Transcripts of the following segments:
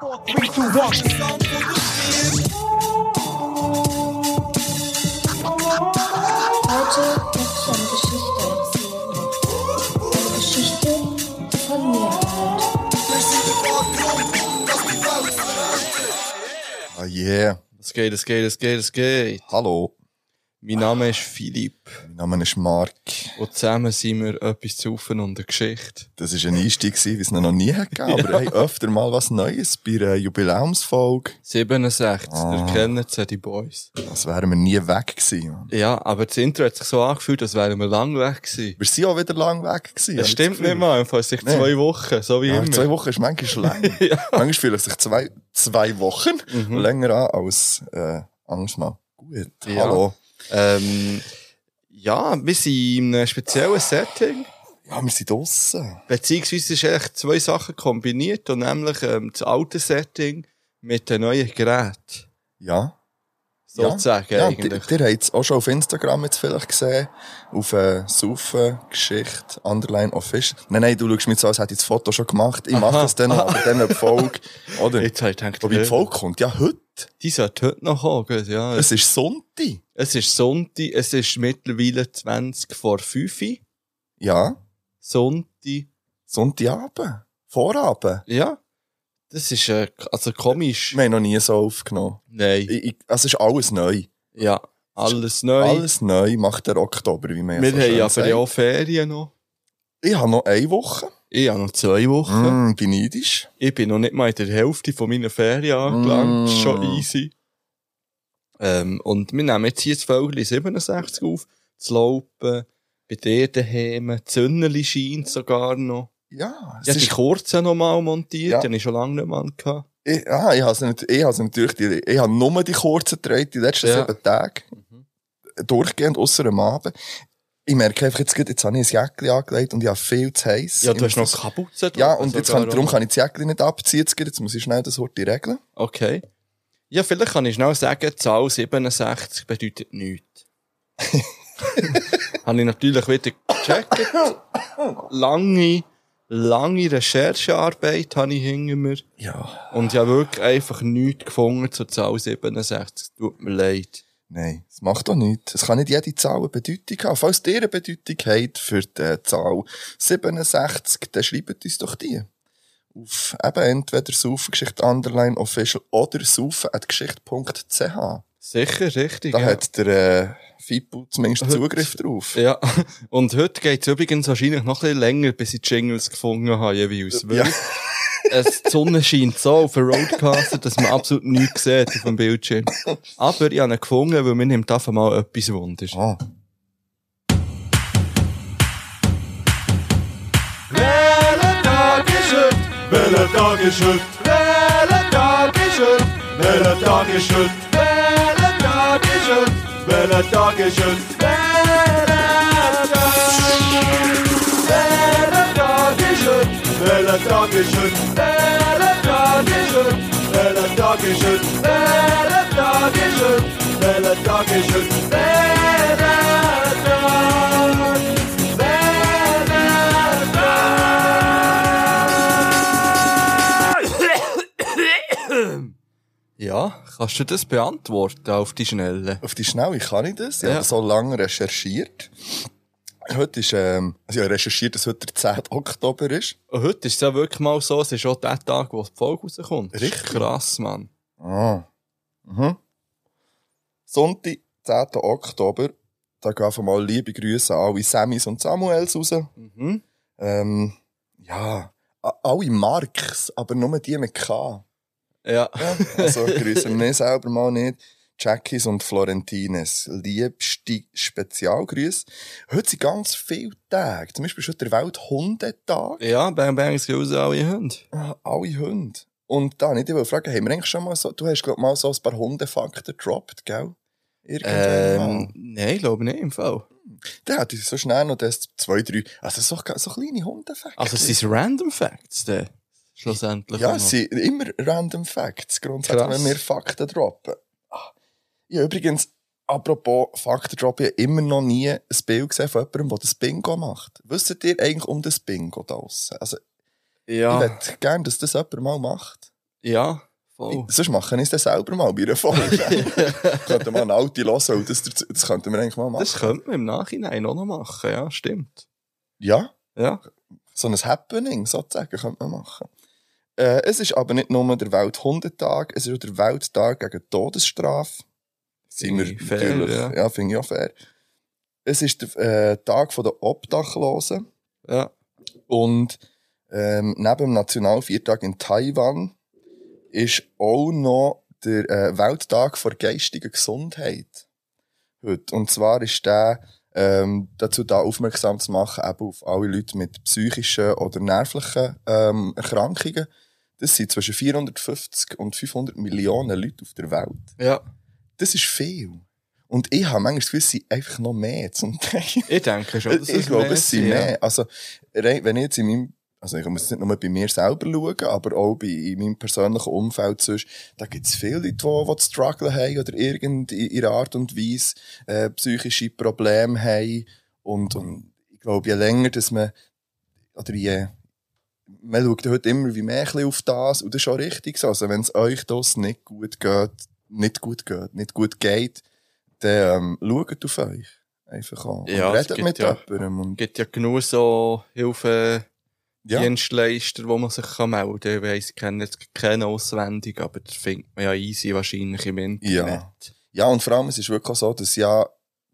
four, three, two, one. Oh yeah. Das geht, das geht, das geht, das geht. Hallo. Mein Name ist Philipp. mein Name ist Mark. Und zusammen sind wir etwas zu und eine Geschichte. Das war ein Einstieg, wie es noch nie hat gegeben. Aber hey, öfter mal was Neues bei einer Jubiläumsfolge. 67, Ah. ihr kennt ja, die Boys. Das wären wir nie weg gewesen. Mann. Ja, aber das Intro hat sich so angefühlt, als wären wir lang weg gewesen. Wir sind auch wieder lang weg gewesen. Das stimmt Gefühl. nicht mal, einfach sich Nee. zwei Wochen, so wie Ja, immer. zwei Wochen ist manchmal lang. Manchmal fühlen sich zwei, zwei Wochen Mhm. länger an als äh, anders mal. Gut, Ja. hallo. Ähm, ja, wir sind in einem speziellen Setting. Ja, wir sind draussen. Beziehungsweise ist echt zwei Sachen kombiniert, und nämlich ähm, das alte Setting mit den neuen Geräten. Ja. Sozusagen ja, eigentlich. Ihr, ihr habt es auch schon auf Instagram jetzt vielleicht gesehen. Auf äh, Saufen, Geschichte, Underline Official. Nein, nein, du schaust mir so, als hätte ich das Foto schon gemacht. Ich mache das dann, aber dann eine Folge. Oder? Jetzt habe ich gedacht, Wobei die Folge kommt ja heute. Die sollte heute noch kommen, ja. Es ist Sonntag. Es ist Sonntag, es ist mittlerweile 20 vor 5 Uhr. Ja. Sonntag. Sonntagabend. Vorabend. Ja. Das ist, äh, also komisch. Wir haben noch nie so aufgenommen. Nein. Ich, ich, also es ist alles neu. Ja. Alles neu. Alles neu macht der Oktober, wie man ja Wir so haben aber ja auch Ferien noch. Ich habe noch eine Woche. Ich habe noch zwei Wochen. Mm, bin neidisch. Ich bin noch nicht mal in der Hälfte von meiner Ferien angelangt. Ist schon Mm. easy. Ähm, und wir nehmen jetzt hier das Vögel 67 auf. Das Laupen, bei dir daheim, die Sonnenli scheint sogar noch. Ja, es Ich habe die ist, kurzen noch mal montiert, Ja. die habe ich schon lange nicht mehr angehabt. ich, ah, ich habe nicht, ich habe natürlich, die, ich habe nur die kurzen getragen, die letzten Ja. sieben Tage. Durchgehend, ausser am Abend. Ich merke einfach jetzt, jetzt habe ich ein Jäckchen angelegt und ich habe viel zu heiß. Ja, du hast noch Kapuze Ja, und jetzt kann, darum kann ich das Jäckchen nicht abziehen. Jetzt, jetzt muss ich schnell das Wort regeln. Okay. Ja, vielleicht kann ich schnell sagen, Zahl 67 bedeutet nichts. habe ich natürlich wieder gecheckt. Lange, lange Recherchearbeit habe ich hinter mir. Ja. Und ich habe wirklich einfach nichts gefunden zur Zahl 67. Tut mir leid. Nein, das macht doch nichts. Es kann nicht jede Zahl eine Bedeutung haben. Falls ihr eine Bedeutung habt für die äh, Zahl 67, dann schreibt uns doch die. Auf eben entweder Saufengeschichte Underline Official oder saufen.geschichte.ch. Sicher, richtig. Da ja. hat der äh, Fippo zumindest Heute- Zugriff drauf. Ja, und heute geht's übrigens wahrscheinlich noch ein bisschen länger, bis ich die Jingles gefunden habe, jeweils. Weil Ja. Es, die Sonne scheint so auf den Roadcaster, dass man absolut nichts sieht auf dem Bildschirm. Aber ich habe ihn gefunden, weil mir nimmt einfach mal etwas Wunder. Ah. Welcher Tag ist heute? Welcher Tag ist heute? Welcher Tag ist heute? Welcher Tag ist heute? Welcher Tag ist heute? Welcher Tag ist heute? Welcher Tag ist heute? Welcher Tag ist heute? Welcher Tag? Welcher Ja, kannst du das beantworten auf die Schnelle? Auf die Schnelle kann ich das. Ich Ja. habe so lange recherchiert. Heute ist, ähm, also ich habe recherchiert, dass heute der 10. Oktober ist. Und heute ist es ja wirklich mal so, es ist auch der Tag, wo die Folge rauskommt. Richtig. Krass, Mann. Ah. Mhm. Sonntag, 10. Oktober. Da gehen einfach mal liebe Grüße an alle Samis und Samuels raus. Mhm. Ähm, ja, alle Marks, aber nur die mit K. Ja. Ja, also grüßen wir selber mal nicht. Jackies und Florentines. Liebste Spezialgrüße. Heute sind ganz viele Tage. Zum Beispiel schon der Welthundetag. Ja, Bang Bang Skills alle Hunde. Ah, alle Hunde. Und da nicht, ich will fragen, haben wir eigentlich schon mal so, du hast glaub mal so ein paar Hundefakten gedroppt, gell? Irgendwann. Ähm, nein, glaube nicht im Fall. Hätte ich so schnell noch das zwei, drei, also so, so kleine Hundefakten. Also es sind Random Facts, dann. Schlussendlich. Ja, es sind immer random Facts, grundsätzlich, Krass. wenn wir Fakten droppen. Ich habe übrigens, apropos Fakten droppen, ich habe immer noch nie ein Bild gesehen von jemandem, der das Bingo macht. Wisst ihr eigentlich um das Bingo draussen? Also, ich Ja. hätte gerne, dass das jemand mal macht. Ja, voll. Sonst machen wir es dann selber mal bei einer Folge. könnten wir eine alte hören, das, das könnten wir eigentlich mal machen. Das könnte man im Nachhinein auch noch machen, ja, stimmt. ja, Ja. so ein Happening, sozusagen, könnte man machen. Äh, es ist aber nicht nur der Welthundetag, es ist auch der Welttag gegen Todesstrafe. Sind wir Finde ich fair, natürlich, ja. ja, finde ich auch fair. Es ist der äh, Tag der Obdachlosen Ja. und ähm, neben dem Nationalviertag in Taiwan ist auch noch der äh, Welttag vor geistiger Gesundheit heute. Und zwar ist der ähm, dazu da aufmerksam zu machen, eben auf alle Leute mit psychischen oder nervlichen ähm, Erkrankungen. Das sind zwischen 450 und 500 Millionen Leute auf der Welt. Ja. Das ist viel. Und ich habe manchmal das Gefühl, es sind einfach noch mehr zum Teil. Ich denke schon, dass Ich glaube, es sind ja. mehr. Also, rein- wenn ich jetzt in meinem, also ich muss jetzt nicht nur bei mir selber schauen, aber auch bei, in meinem persönlichen Umfeld sonst, da gibt es viele Leute, die, die strugglen haben oder irgend in ihrer Art und Weise äh, psychische Probleme haben. Und, und ich glaube, je länger, dass man, oder je, man schaut heute immer wie mehr auf das, und das ist auch richtig so. Also, wenn es euch das nicht gut geht, nicht gut geht, nicht gut geht, dann ähm, schaut auf euch. Einfach an. Ja, und redet mit ja- jemandem. Und, Es gibt ja genug so ja. Hilfedienstleister, wo man sich kann melden kann. Ich weiss, ich kenne jetzt keinen auswendig, aber das findet man ja easy wahrscheinlich im Internet. ja, und vor allem, es ist wirklich so, dass ja,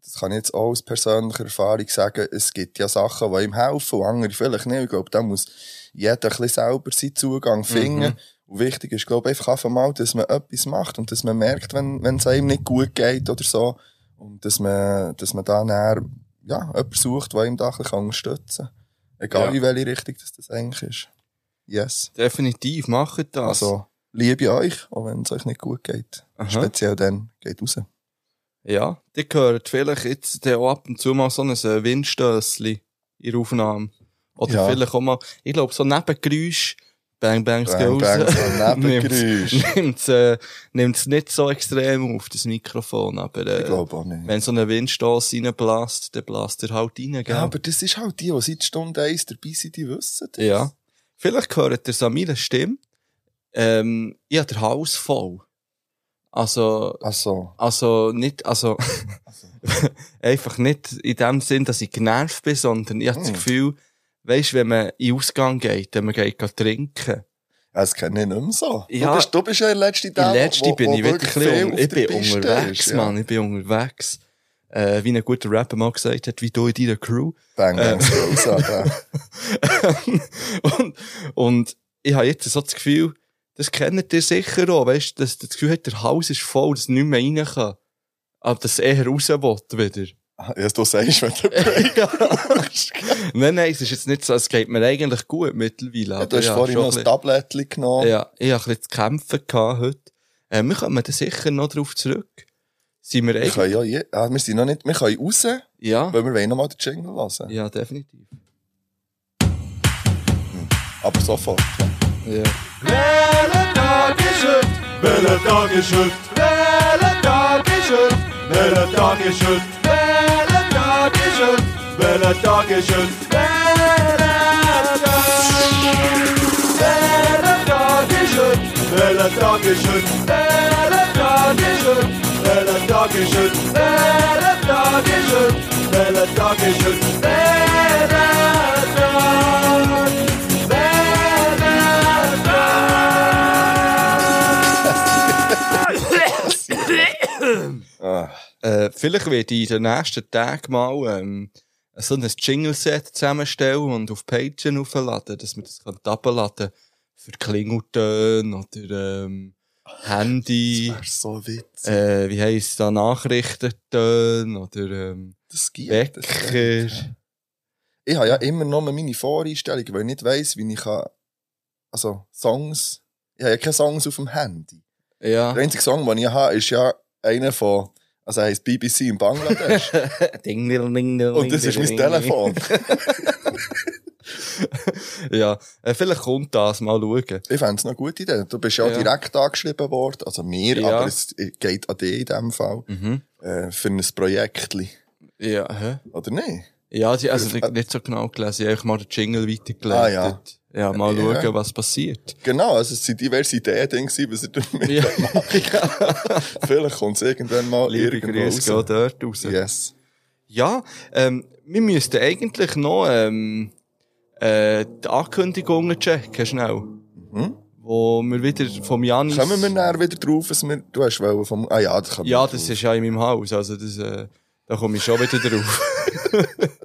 das kann ich jetzt auch aus persönlicher Erfahrung sagen, es gibt ja Sachen, die ihm helfen und andere vielleicht nicht. Ich glaube, da muss jeder ein bisschen selber seinen Zugang finden. Und wichtig ist, glaube ich, einfach einfach mal, dass man etwas macht und dass man merkt, wenn, wenn es einem nicht gut geht oder so. Und dass man, dass man dann eher, ja, jemanden sucht, der ihm da ein bisschen unterstützen kann. Egal Ja. in welche Richtung das, das eigentlich ist. Yes. Definitiv, macht das. Also, liebe euch, auch wenn es euch nicht gut geht. Aha. Speziell dann, geht raus. Ja, die gehört vielleicht jetzt auch ab und zu mal so ein äh, Windstössli in der Aufnahme. Oder Ja. vielleicht auch mal, ich glaube, so Nebengeräusch, Bang Bangs Bang, bang, so ein Nebengeräusch. nimmt's, äh, nimmt's nicht so extrem auf, das Mikrofon, aber äh, Ich glaube auch nicht. wenn so ein Windstoss reinbläst, dann bläst er halt rein, gell? Ja, aber das ist halt die, die seit Stunde 1 dabei sind, die wissen das. Ja. Vielleicht hört ihr meiner Stimme. Ähm, ich habe den Hals voll. Also, Also, also nicht, also, einfach nicht in dem Sinn, dass ich genervt bin, sondern ich habe das Hm. Gefühl, weisst, wenn man in Ausgang geht, wenn man geht gehen trinken. das kenne ich nicht mehr so. Ja. Du, bist, du bist ja der letzte Tag, letzter bin ich wirklich, un ich der bin Piste unterwegs, ist, ja. Mann, ich bin unterwegs. Äh, wie ein guter Rapper mal gesagt hat, wie du in deiner Crew. Bang, bang, Äh. Alter. und, und ich habe jetzt so das Gefühl, das kennt ihr sicher auch, weißt, dass das Gefühl hat, der Hals ist voll, dass nicht mehr rein kann. Aber dass er raus will wieder. Ja, du sagst, wenn du ja. Nein, nein, es ist jetzt nicht so, es geht mir eigentlich gut mittlerweile. ja, Du hast ja, vorhin noch ein Tablettchen genommen. Ja, ich habe ein bisschen zu kämpfen gehabt heute. Äh, wir kommen da sicher noch drauf zurück. Sind wir Wir eigentlich? können ja, je, ah, wir sind noch nicht, wir können raus, Ja. weil wir wollen noch mal den Jingle hören. Ja, definitiv. Aber sofort. Ja. Ja. Welcher Tag ist heute? Welcher Tag ist heute? Welcher Tag ist heute? Welcher Tag ist heute? Dankeschön, Bella, Dankeschön, Bella, Bella, Dankeschön, Bella, Dankeschön, Bella, Dankeschön, Bella, Dankeschön, Bella, Dankeschön, Bella, Dankeschön, Bella, vielleicht werde ich in den nächsten Tagen mal ähm, so ein Jingle-Set zusammenstellen und auf Patreon aufladen, dass man das kann abladen für Klingeltöne oder ähm, Handy, das ist so witzig. äh, wie heisst da, Nachrichtentöne oder ähm, Das gibt es. Wecker. Ich habe ja immer noch meine Voreinstellungen, weil ich nicht weiss, wie ich kann, also Songs, ich habe ja keine Songs auf dem Handy. Ja. Der einzige Song, den ich habe, ist ja einer von, also er heisst BBC in Bangladesch. ding, ding, ding, ding, Und das ist mein Telefon. ja, äh, vielleicht kommt das mal schauen. Ich fände es noch eine gute Idee. Du bist ja, Ja. direkt angeschrieben worden, also mir, Ja. aber es geht an dich in dem Fall, Mhm. äh, für ein Projektli. Ja, hä? Oder nicht? Ja, also hab nicht so genau gelesen. Ich habe mal den Jingle weitergeleitet. Ah, ja. Ja, mal Ja. schauen, was passiert. Genau, also es sind diverse Ideen gewesen, was er damit Ja. macht. Vielleicht kommt es irgendwann mal Liebe irgendwo Grüße raus. dort raus. Yes. Ja, ähm, wir müssten eigentlich noch ähm, äh, die Ankündigungen checken, schnell. Wo wir wieder vom Janis... Mhm. Kommen wir näher wieder drauf, was wir, du hast wollen vom, ah ja, das kann Ja, das ist ja in meinem Haus, also das, äh, da komme ich schon wieder drauf.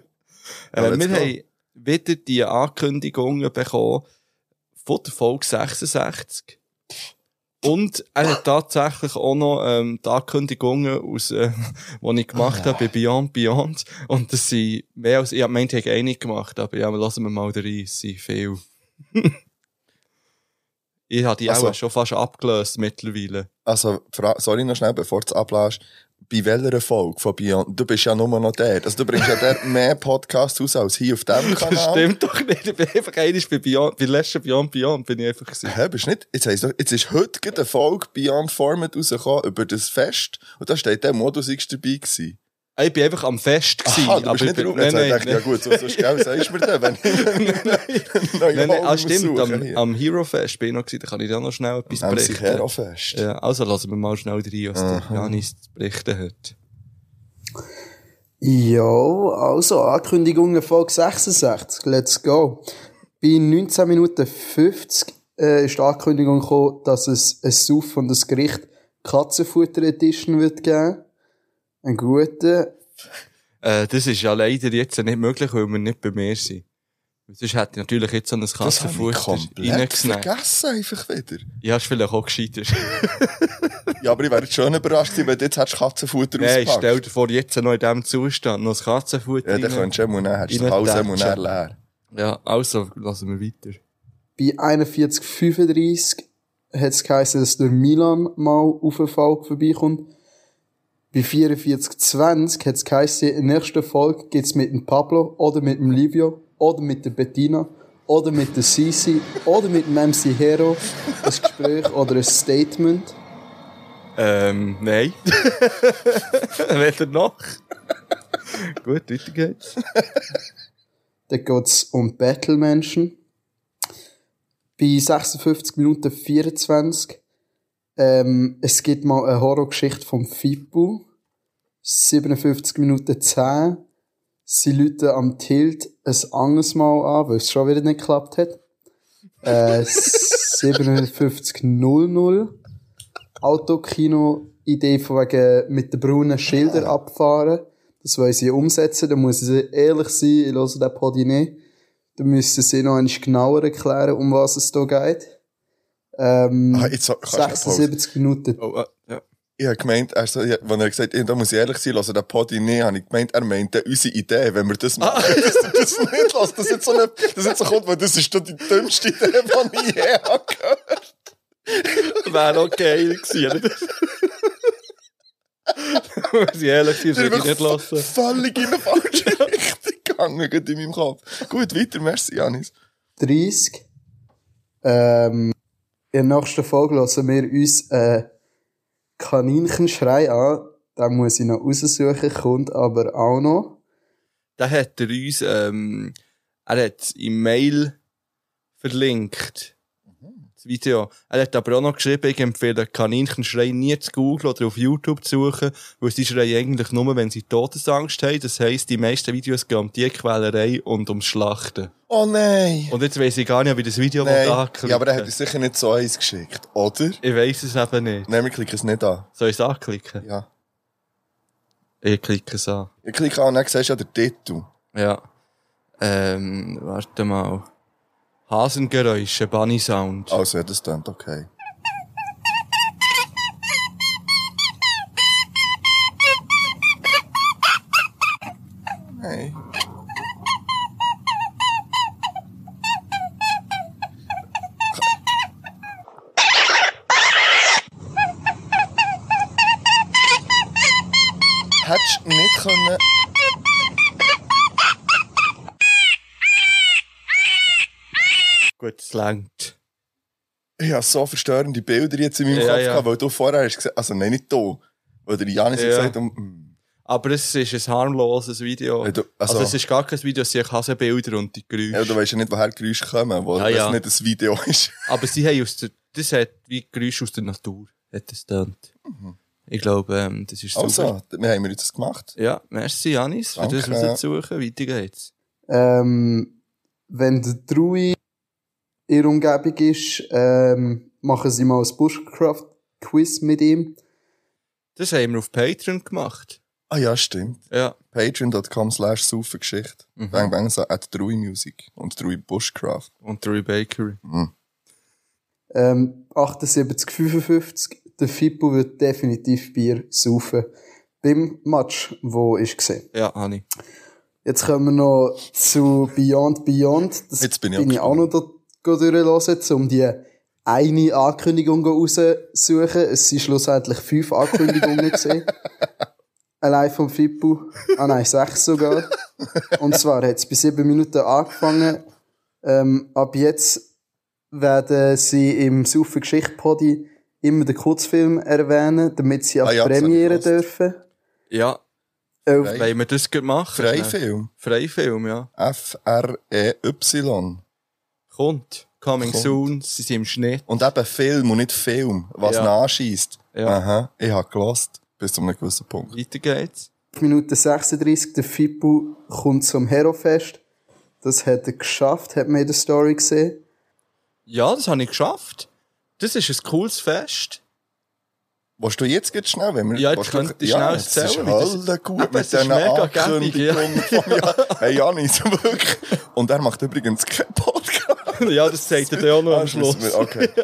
Ja, äh, wir haben wieder die Ankündigungen bekommen von der Folge 66. Und er hat tatsächlich auch noch ähm, die Ankündigungen, aus, äh, die ich gemacht habe bei Beyond Beyond. Und das sind mehr als, ich meinte, ich habe eine gemacht, aber ja, lassen wir mal rein, es sind viel. ich habe die Also- auch schon fast abgelöst mittlerweile. Also, sorry noch schnell, bevor du es ablässt. Bei welcher Folge von Beyond? Du bist ja nur noch der. Also, du bringst ja der mehr Podcasts aus als hier auf diesem Das Kanal. stimmt doch nicht. Ich bin einfach einmal bei Beyond, bei letzten Beyond Beyond bin ich einfach gewesen. Hä, bist nicht? Jetzt, heisst jetzt ist heute eine Folge Beyond Format rausgekommen über das Fest. Und da steht der Modus X dabei gewesen. Ich bin einfach am Fest gewesen. Aha, du bist aber nicht ich drauf. nein, dachte ich, ja nein, gut, so, so schnell sagst du mir den, wenn ich neue nein, nein, ah, stimmt, am, am Hero Fest bin ich noch gewesen, da kann ich dir noch schnell etwas sich berichten. Hero fest. Ja, also lassen wir mal schnell rein, was der. Janis zu berichten hat. Ja, also Ankündigungen Folge 66, let's go. Bei 19 Minuten 50 äh, ist die Ankündigung gekommen, dass es ein Suff von das Gericht Katzenfutter Edition wird geben. Ein guter. Äh, das ist ja leider jetzt nicht möglich, weil wir nicht bei mir sind. Sonst hätte ich natürlich jetzt so ein ich Katzenfutter reingesnackt. vergessen, einfach wieder. Ja, ist vielleicht auch gescheiter. Ja, aber ich wäre jetzt schon überrascht wenn du jetzt hättest Katzenfutter Nein, auspackt. stell dir vor, jetzt noch in diesem Zustand noch das Katzenfutter Ja, dann rein. könntest du mal nehmen, hast du den einmal näher leer. Ja, also, lassen wir weiter. Bei 41,35 hat es geheißen, dass der Milan mal auf eine Folge vorbeikommt. Bei 44,20 hat es geheißen, in der nächsten Folge geht's mit dem Pablo oder mit dem Livio oder mit der Bettina oder mit der Sisi oder mit dem MC Hero ein Gespräch oder ein Statement. Ähm, nein. Weder noch. Gut, weiter geht's. Dann geht's um Battle-Menschen. Bei 56 Minuten 24 ähm, es gibt mal eine Horrorgeschichte vom Fibu. 57 Minuten 10 sie läuten am Tilt ein anderes Mal an, weil es schon wieder nicht geklappt hat. Äh, 57.00 Autokino-Idee von wegen mit den braunen Schildern abfahren. Das wollen sie umsetzen. Da muss ich ehrlich sein, ich höre den Podi nicht. Da müssen sie noch einmal genauer erklären, um was es hier geht. Ähm, Ah, jetzt kannst du eine Pause. 76 Minuten. Oh, äh, ja. Ich habe gemeint, also, wenn er gesagt hat, da muss ich ehrlich sein, lassen den Podi nicht, habe ich gemeint, er meinte unsere Idee, wenn wir das machen, dass er das nicht lässt. Das jetzt so eine, das jetzt so kommt, weil das ist doch die dümmste Idee, die ich je habe gehört. Wäre auch geil gewesen. Muss ich ehrlich sein, das würde ich nicht lassen. Völlig in eine falsche Richtung gegangen, gerade in meinem Kopf. Gut, weiter, merci, Janis. 30. Ähm, in der nächsten Folge lassen wir uns äh, Kaninchenschrei an. Den muss ich noch raussuchen, kommt aber auch noch. Da hat er uns, ähm, er hat im Mail verlinkt. Das Video. Er hat aber auch noch geschrieben, ich empfehle Kaninchenschrei nie zu googeln oder auf YouTube zu suchen, weil sie schreien eigentlich nur, wenn sie Todesangst haben. Das heisst, die meisten Videos gehen um Tierquälerei und ums Schlachten. Oh nein! Und jetzt weiss ich gar nicht, wie das Video Nein. anklicken Ja, aber er hat uns sicher nicht so eins geschickt, oder? Ich weiss es eben nicht. Nein, wir klicken es nicht an. Soll ich es anklicken? Ja. Ich klicke es an. Ich klicke an und dann siehst du ja den Titel. Ja. Ähm, warte mal. Hasengeräusche, Bunny Sound. Also, ja, das klingt okay. Hättest du nicht können... Gut, es langt. Ich habe so verstörende Bilder jetzt in meinem Ja, Kopf ja. gehabt, weil du vorher hast gesagt, also nein, nicht du, weil der Janis Ja. gesagt hat, mm, Aber es ist ein harmloses Video. Ja, du- also, also- es ist gar kein Video, es sind Hasenbilder und die Geräusche. Ja, du weißt ja nicht, woher die Geräusche kommen, wo Ja, das ja. nicht ein Video ist. Aber sie haben aus der, das hat wie Geräusche aus der Natur, hat es tönt. Ich glaube, ähm, das ist super. Also, wir haben wir das gemacht. Ja, merci Janis, für das Danke. rauszusuchen. Weiter geht's. Ähm, wenn der Drui in der Umgebung ist, ähm, machen sie mal ein Bushcraft-Quiz mit ihm. Das haben wir auf Patreon gemacht. Ah ja, stimmt. Ja. Patreon.com slash Saufengeschichte. Mhm. Bang Bang so at Drui Music und Drui Bushcraft. Und Drew Bakery. Ähm, 78, 55. Der Fippo wird definitiv Bier saufen. Beim Match, wo ich gesehen. Ja, Hani. Jetzt kommen wir noch zu Beyond Beyond. Das Jetzt bin ich bin ich auch noch durchhören, um die eine Ankündigung rauszusuchen. Es sind schlussendlich fünf Ankündigungen gesehen. Allein vom Fippo. Ah nein, sechs sogar. Und zwar hat es bei sieben Minuten angefangen. Ähm, ab jetzt werden sie im Saufen Geschichte Podi immer den Kurzfilm erwähnen, damit sie auf Ah ja, Premiere dürfen. Ja, Frei. wollen wir das gut machen? Freifilm. Freifilm, ja. F-R-E-Y. Kommt. Coming Kommt. soon. Sie sind im Schnitt. Und eben Film und nicht Film, was Ja. nachschießt. Ja. Aha, ich habe gelost. Bis zu einem gewissen Punkt. Weiter geht's. Minute 36, der Fippo kommt zum Herofest. Das hat er geschafft, hat man in der Story gesehen. Ja, das habe ich geschafft. Das ist ein cooles Fest. Willst du jetzt geht schnell, wenn wir... Ja, jetzt willst du- könnt ihr schnell ist erzählen, wie das- Hölle gut Eben, mit es ist diesen mega gäbig, ja. Ankündigungen von mir. Hey Janis, wirklich. Und er macht übrigens keinen Podcast. ja, das zeigt er dann auch noch am Ah, Schluss. wir- Okay.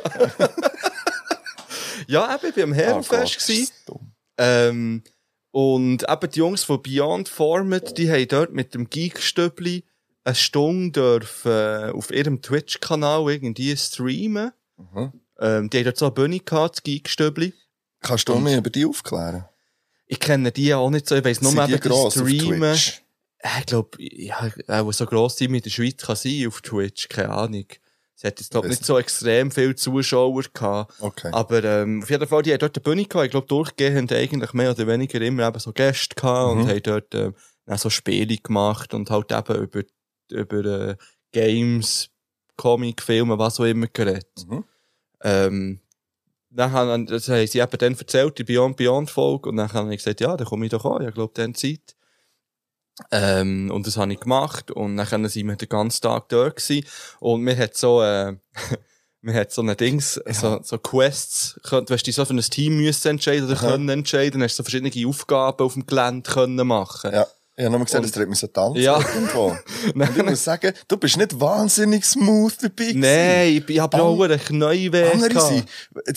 Ja, eben, ich war am Herrenfest. Gott, dumm. Ähm, und eben die Jungs von Beyond Format, die haben dort mit dem Geekstöbli eine Stunde dürfen, äh, auf ihrem Twitch-Kanal irgendwie streamen. Mhm. Ähm, die haben dort so eine Bühne gehabt, das Geekstöbli. Kannst du mich über die aufklären? Ich kenne die auch nicht so, ich weiss nur eben, die die streamen. Äh, Ich glaube, ja, auch so gross Team in der Schweiz kann sein auf Twitch, keine Ahnung. Sie hat jetzt, glaube nicht so extrem viele Zuschauer gehabt. Okay. Aber ähm, auf jeden Fall, die haben dort eine Bühne gehabt. Ich glaube, durchgehend eigentlich mehr oder weniger immer eben so Gäste gehabt Mhm. und haben dort ähm, auch so Spiele gemacht und halt eben über, über äh, Games, Comic, Filme, was auch immer geredet. Mhm. Ähm, dann haben, das haben sie eben dann erzählt, die Beyond Beyond Folge, und dann habe ich gesagt, ja, dann komme ich doch an, ich glaube, dann Zeit. Ähm, und das habe ich gemacht, und dann sind wir den ganzen Tag dort gewesen, und mir hat so, äh, mir hat so ein Dings, so, so Quests, du hast dich so für ein Team müssen entscheiden oder Aha. können entscheiden, dann hast du so verschiedene Aufgaben auf dem Gelände können machen. Ja. Ich habe nur gesehen, Und- dass der hat so tanzen Ja. irgendwo. Und ich muss sagen, du bist nicht wahnsinnig smooth dabei. Nein, ich, ich habe auch eine Knie weh Andere sind,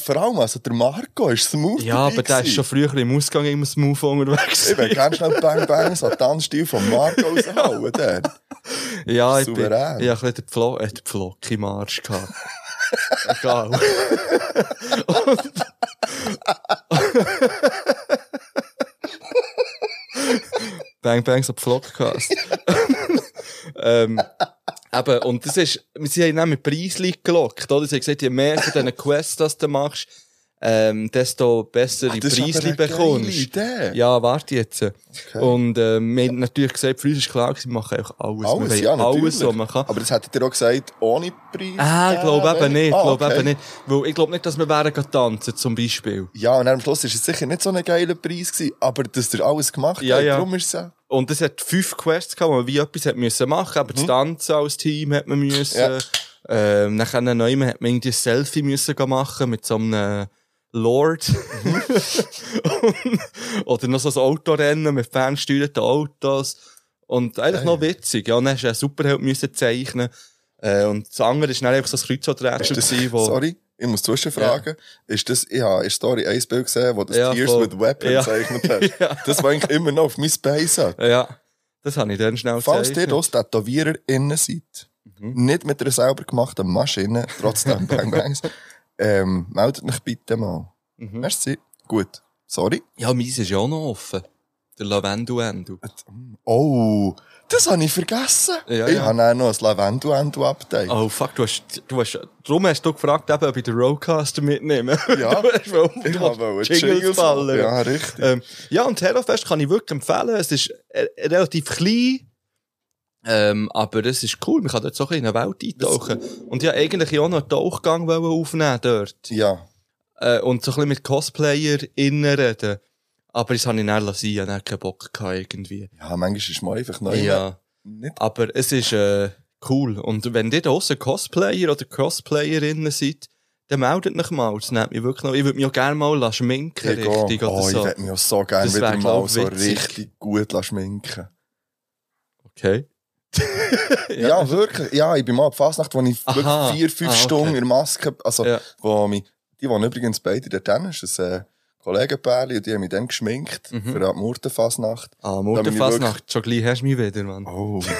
vor allem, also der Marco ist smooth Ja, aber der ist schon früher im Ausgang immer smooth unterwegs. Ich will gerne schnell Bang Bang so einen Tanzstil von Marco raushauen, der. Ja, ich bin, ich habe ein bisschen den, Pflo äh, den Pflocki-Marsch gehabt. Egal. Bang, bang, so Pflockcast. ähm, eben, und das ist, sie haben dann mit Preisli gelockt, oder? Sie haben gesagt, je mehr von diesen Quests das du machst, ähm, desto Preisli eine geile bekommst. Idee. Ja, warte jetzt. Okay. Und ähm, wir haben natürlich gesagt, für uns ist klar, wir machen einfach alles. Alles, ja, alles, was man kann. Aber das hättet ihr auch gesagt, ohne Preis? Ah, ich glaube Äh, eben nicht, ich ah, glaube okay. eben nicht. Weil ich glaube nicht, dass wir wären tanzen, zum Beispiel. Ja, und am Schluss ist es sicher nicht so ein geiler Preis gewesen, aber dass ihr alles gemacht Ja, habt, ja. darum ist es ja. Und es hat fünf Quests gehabt, wo man wie etwas hat müssen machen, aber das Tanzen als Team hat man müssen. Mhm. Ja. Ähm, nachher neu hat man irgendwie ein Selfie müssen machen mit so einem Lord. Mhm. Oder noch so ein Autorennen mit ferngesteuerten Autos. Und eigentlich noch witzig. Ja, und dann hast du einen Superheld müssen zeichnen. Äh, und das andere ist dann einfach so ein Kreuzworträtsel wo... sorry, ich muss zwischenfragen. Ist das, ich habe in Story ein Bild gesehen, wo das Ja, Tears voll. with Weapon Ja. gezeichnet hat. Ja. Das war eigentlich immer noch auf mein Space. Ja, das habe ich dann schnell Falls ihr gezeichnet. das TätowiererInnen seid, Mhm. nicht mit einer selber gemachten Maschine, trotzdem Bang Bangs, ähm, meldet euch bitte mal. Mhm. Merci. Gut. Sorry. Ja, meins ist ja auch noch offen. Der Lavendel-Endel. Oh, das habe ich vergessen. Ja, ich ja. habe auch noch ein Lavendel-Endo-Update. Oh fuck, du hast, du hast, darum hast du gefragt, eben, ob ich den Roadcaster mitnehme. Ja. du hast wohl, Ich habe Jingles ballern. Ja, richtig. Ähm, ja, und Herofest kann ich wirklich empfehlen. Es ist äh, relativ klein, ähm, aber es ist cool. Man kann dort so ein bisschen in eine Welt eintauchen. Und ich wollte eigentlich auch noch einen Tauchgang aufnehmen dort. ja. Äh, und so ein bisschen mit CosplayerInnen reden. Aber das habe ich dann lassen. Ich hatte keinen Bock gehabt, irgendwie. Ja, manchmal ist man einfach neu. Ja. Nicht. Aber es ist äh, cool. Und wenn ihr draussen Cosplayer oder Cosplayerinnen seid, dann meldet euch mal. Das nimmt mich wirklich noch. Ich würde mich auch gerne mal schminken, Ich richtig, oder oh, ich so. würde mich auch so gerne wieder mal so witzig. richtig gut schminken. Okay. Ja. wirklich. Ja, ich bin mal ab Fasnacht, wo ich Aha. vier, fünf Ah, okay. Stunden in der Maske, also, Ja. wo mich, die wohnen übrigens beide dort hin, ist ein äh, Kollegenpärchen, und die haben mich dann geschminkt, Mhm. für die Murtenfasnacht. Ah, Mutterfasnacht, schon gleich hast du mich wieder, Mann. Oh.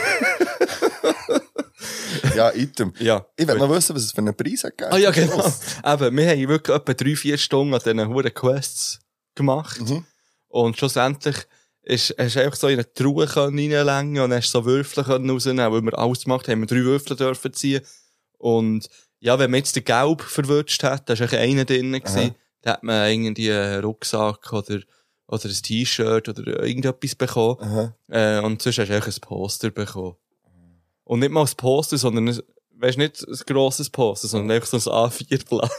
ja, Item. Ja. Ich will noch wissen, was es für einen Preis hat gegeben Ah, ja, genau. Eben, wir haben wirklich etwa drei, vier Stunden an diesen huren Quests gemacht. Mhm. Und schlussendlich ist, hast du einfach so in eine Truhe können reinlängen und hast so Würfel rausnehmen, weil wir alles gemacht haben, wir drei Würfel dürfen ziehen. Und, ja, wenn man jetzt den Gelb verwünscht hat, da war einer drin gewesen, da hat man irgendwie einen Rucksack oder, oder ein T-Shirt oder irgendetwas bekommen. Äh, und sonst hast du einfach ein Poster bekommen. Und nicht mal ein Poster, sondern ein, weißt nicht ein grosses Poster, sondern einfach so ein A4-Blatt.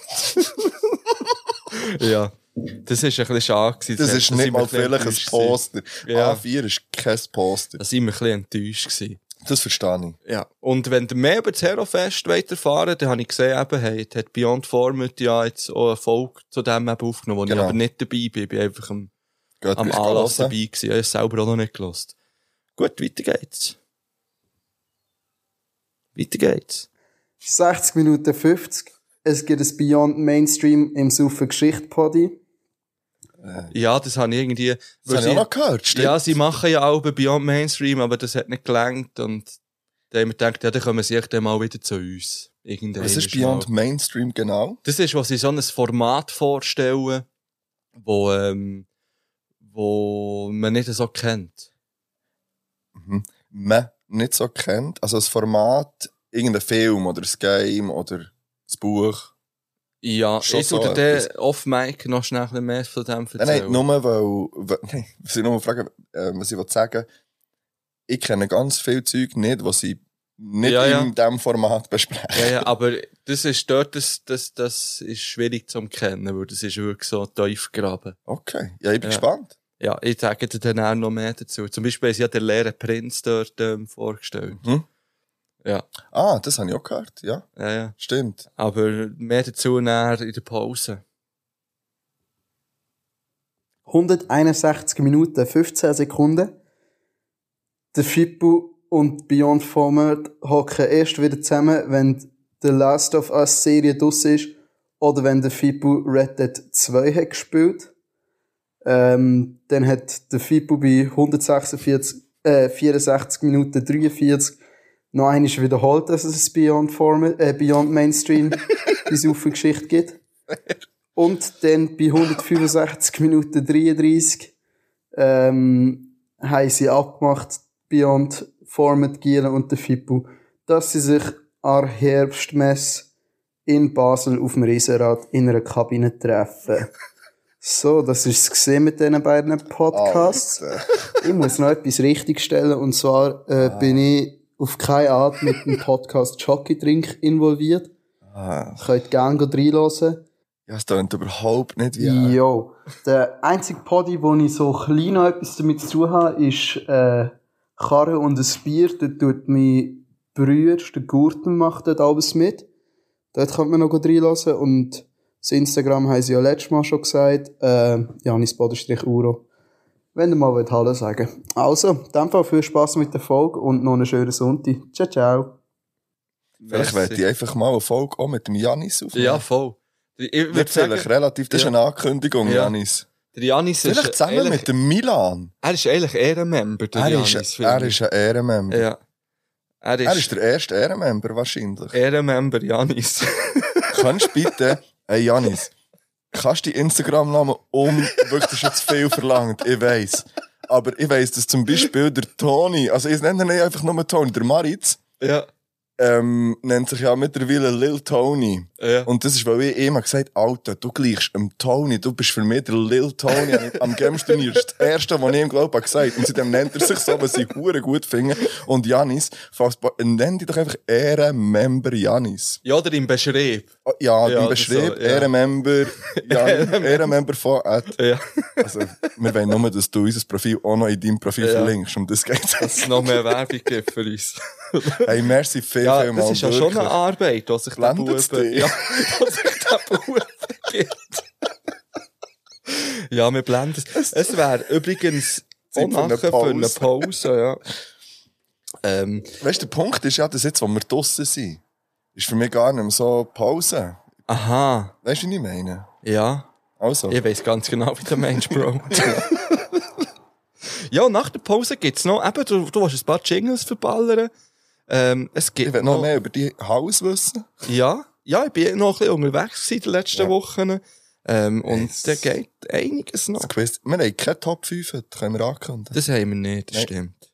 ja. Das ist ein bisschen schade. Das hat- ist nicht mal vielleicht ein. Poster. Ja. A4 ist kein Poster. Da sind wir ein bisschen enttäuscht gewesen. Das verstehe ich. Ja. Und wenn ihr mehr über das Herofest erfahren dann habe ich gesehen, eben, hey, hat Beyond Format ja jetzt auch eine Folge zu dem eben aufgenommen, wo Genau. ich aber nicht dabei bin. Ich bin einfach am, Geht am Anlass dabei gewesen. Ich habe es selber auch noch nicht gelost. Gut, weiter geht's. Weiter geht's. 60 Minuten 50. Es gibt ein Beyond Mainstream im Saufen Geschichte Poddy. Ja, das habe ich irgendwie... Das habe ich auch noch gehört, stimmt. Ja, sie machen ja auch bei Beyond Mainstream, aber das hat nicht gelangt und da haben wir gedacht, ja, dann kommen sie echt dann mal wieder zu uns. Irgendwann Was ist mal. Beyond Mainstream genau? Das ist, was sie so ein Format vorstellen, wo, ähm, wo man nicht so kennt. Man nicht so kennt. Also das Format, irgendein Film oder ein Game oder ein Buch. Ja, Schon ich so etwas. off-mic noch schnell ein bisschen mehr von dem Nein, erzählen. nein, nur weil, nein, was ich nur fragen, äh, was ich will sagen, ich kenne ganz viel Zeug nicht, was sie nicht Ja, ja. in diesem Format besprechen. ja, ja, aber das ist dort, das, das, das ist schwierig zu kennen, weil das ist wirklich so tief graben. Okay, ja, ich bin Ja. gespannt. Ja, ich sage dir dann auch noch mehr dazu. Zum Beispiel sie ja den leeren Prinz dort ähm, vorgestellt. Mhm. Ja, Ah, das habe ich auch gehört, ja, ja, ja. stimmt. Aber mehr dazu näher in der Pause. 161 Minuten 15 Sekunden. Der Fippo und Beyond Format hocken erst wieder zusammen, wenn The Last of Us Serie draus ist oder wenn der Fippo Red Dead 2 hat gespielt. Ähm, dann hat der Fippo bei 146, äh, 64 Minuten 43 noch einmal wiederholt, dass es ein Beyond Format, äh, Beyond Mainstream eine Geschichte gibt. Und dann bei 165 Minuten 33 ähm, haben sie abgemacht, Beyond Format Gielen und der Fippo, dass sie sich an Herbstmesse in Basel auf dem Riesenrad in einer Kabine treffen. So, das ist es gesehen mit diesen beiden Podcasts. Alter. Ich muss noch etwas richtigstellen und zwar äh, bin ich auf keine Art mit dem Podcast Jockey Drink involviert. Ah, Könnt gerne reinhören. ja, es klingt überhaupt nicht wie er. Jo. Der einzige Poddy, wo ich so klein noch etwas damit zu tun habe, ist äh, Karre und ein Bier. Dort tut mein Bruder, der Gurten, macht dort alles mit. Dort kann man noch reinhören. Und das Instagram haben sie ja letztes Mal schon gesagt. Äh, Janis Bodenstrich Uro. Wenn ihr mal wollt Hallo sagen. Also, in dem Fall viel Spass mit der Folge und noch einen schönen Sonntag. Ciao, ciao. Vielleicht werde ich einfach mal eine Folge auch mit dem Janis aufnehmen. Ja, voll. Ich würde Wird sagen, vielleicht relativ, das ist Ja. eine Ankündigung, Ja. Janis. der Janis ist, Vielleicht zusammen eigentlich- mit dem Milan. er ist eigentlich Ehrenmember, der Er Janis. ist, er ist ein Ehrenmember. Ja. Er ist, Er ist der erste Ehrenmember wahrscheinlich. Ehrenmember Janis. Kannst du bitte, hey Janis, kannst du die Instagram-Namen um, wirklich das ist jetzt viel verlangt, ich weiss. Aber ich weiss, dass zum Beispiel der Toni, also ich nenne ihn einfach nur Toni, der Maritz, Ja. Ähm, nennt sich ja mittlerweile Lil Tony. Ja. Und das ist, weil ich immer gesagt Alter, du gleichst dem Tony, du bist für mich der Lil Tony am- am Games-Turnier. Das Erste, was ich ihm glaube ich gesagt Und seitdem nennt er sich so, was ich hure gut finde. Und Janis, falls, nenn dich doch einfach Ehrenmember Janis. Ja, oder im Beschrieb. Oh, Ja, Ja, im das Beschrieb, so, ja. Ehrenmember, Ehrenmember von Ad. Ja. Also, wir wollen nur, dass du unser Profil auch noch in deinem Profil Ja. verlinkst. Und das geht Dass es noch mehr Werbung gibt für uns. Hey, merci viel, Ja, viel das ist ja schon eine Arbeit, was sich der Blendet's Bube, dich? ja, was sich der Bube gibt. ja, wir blenden es. Es wäre übrigens auch nachher für eine Pause. Ja. Ähm, Weißt du, der Punkt ist ja, dass jetzt, wo wir draussen sind, ist für mich gar nicht mehr so Pause. aha, Weißt du, was ich meine? ja. Also. Ich weiss ganz genau, wie der Mensch, Bro. ja, nach der Pause gibt's noch, eben, du, du willst ein paar Jingles verballern. Ähm, es gibt Ich will noch mehr über die Haus wissen. Ja, ja, ich bin noch ein bisschen unterwegs gewesen die letzten Ja. Wochen. Ähm, und Es- da geht einiges noch. Das Quiz. Wir haben keine Top 5, das können wir ankündigen. Das haben wir nicht, das Nein. stimmt.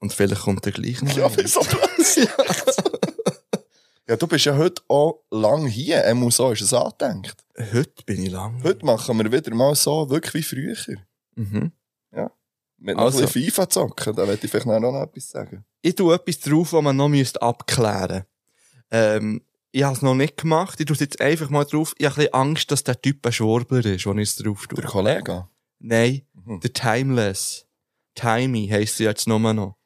Und vielleicht kommt der gleich noch. Ja, wieso plötzlich? ja, du bist ja heute auch lang hier. Er muss so ist es angedenkt. Heute bin ich lang. Heute machen wir wieder mal so, wirklich wie früher. Mhm. Mit noch Also. ein bisschen FIFA zocken, da werde ich vielleicht noch noch etwas sagen. Ich tue etwas drauf, was man noch müsste abklären ähm, Ich habe es noch nicht gemacht. Ich tue es jetzt einfach mal drauf. Ich habe ein bisschen Angst, dass der Typ ein Schwurbler ist, wenn ich es drauf Der tue. Kollege. Nein, Mhm. der Timeless. Timey heisst er jetzt nur noch.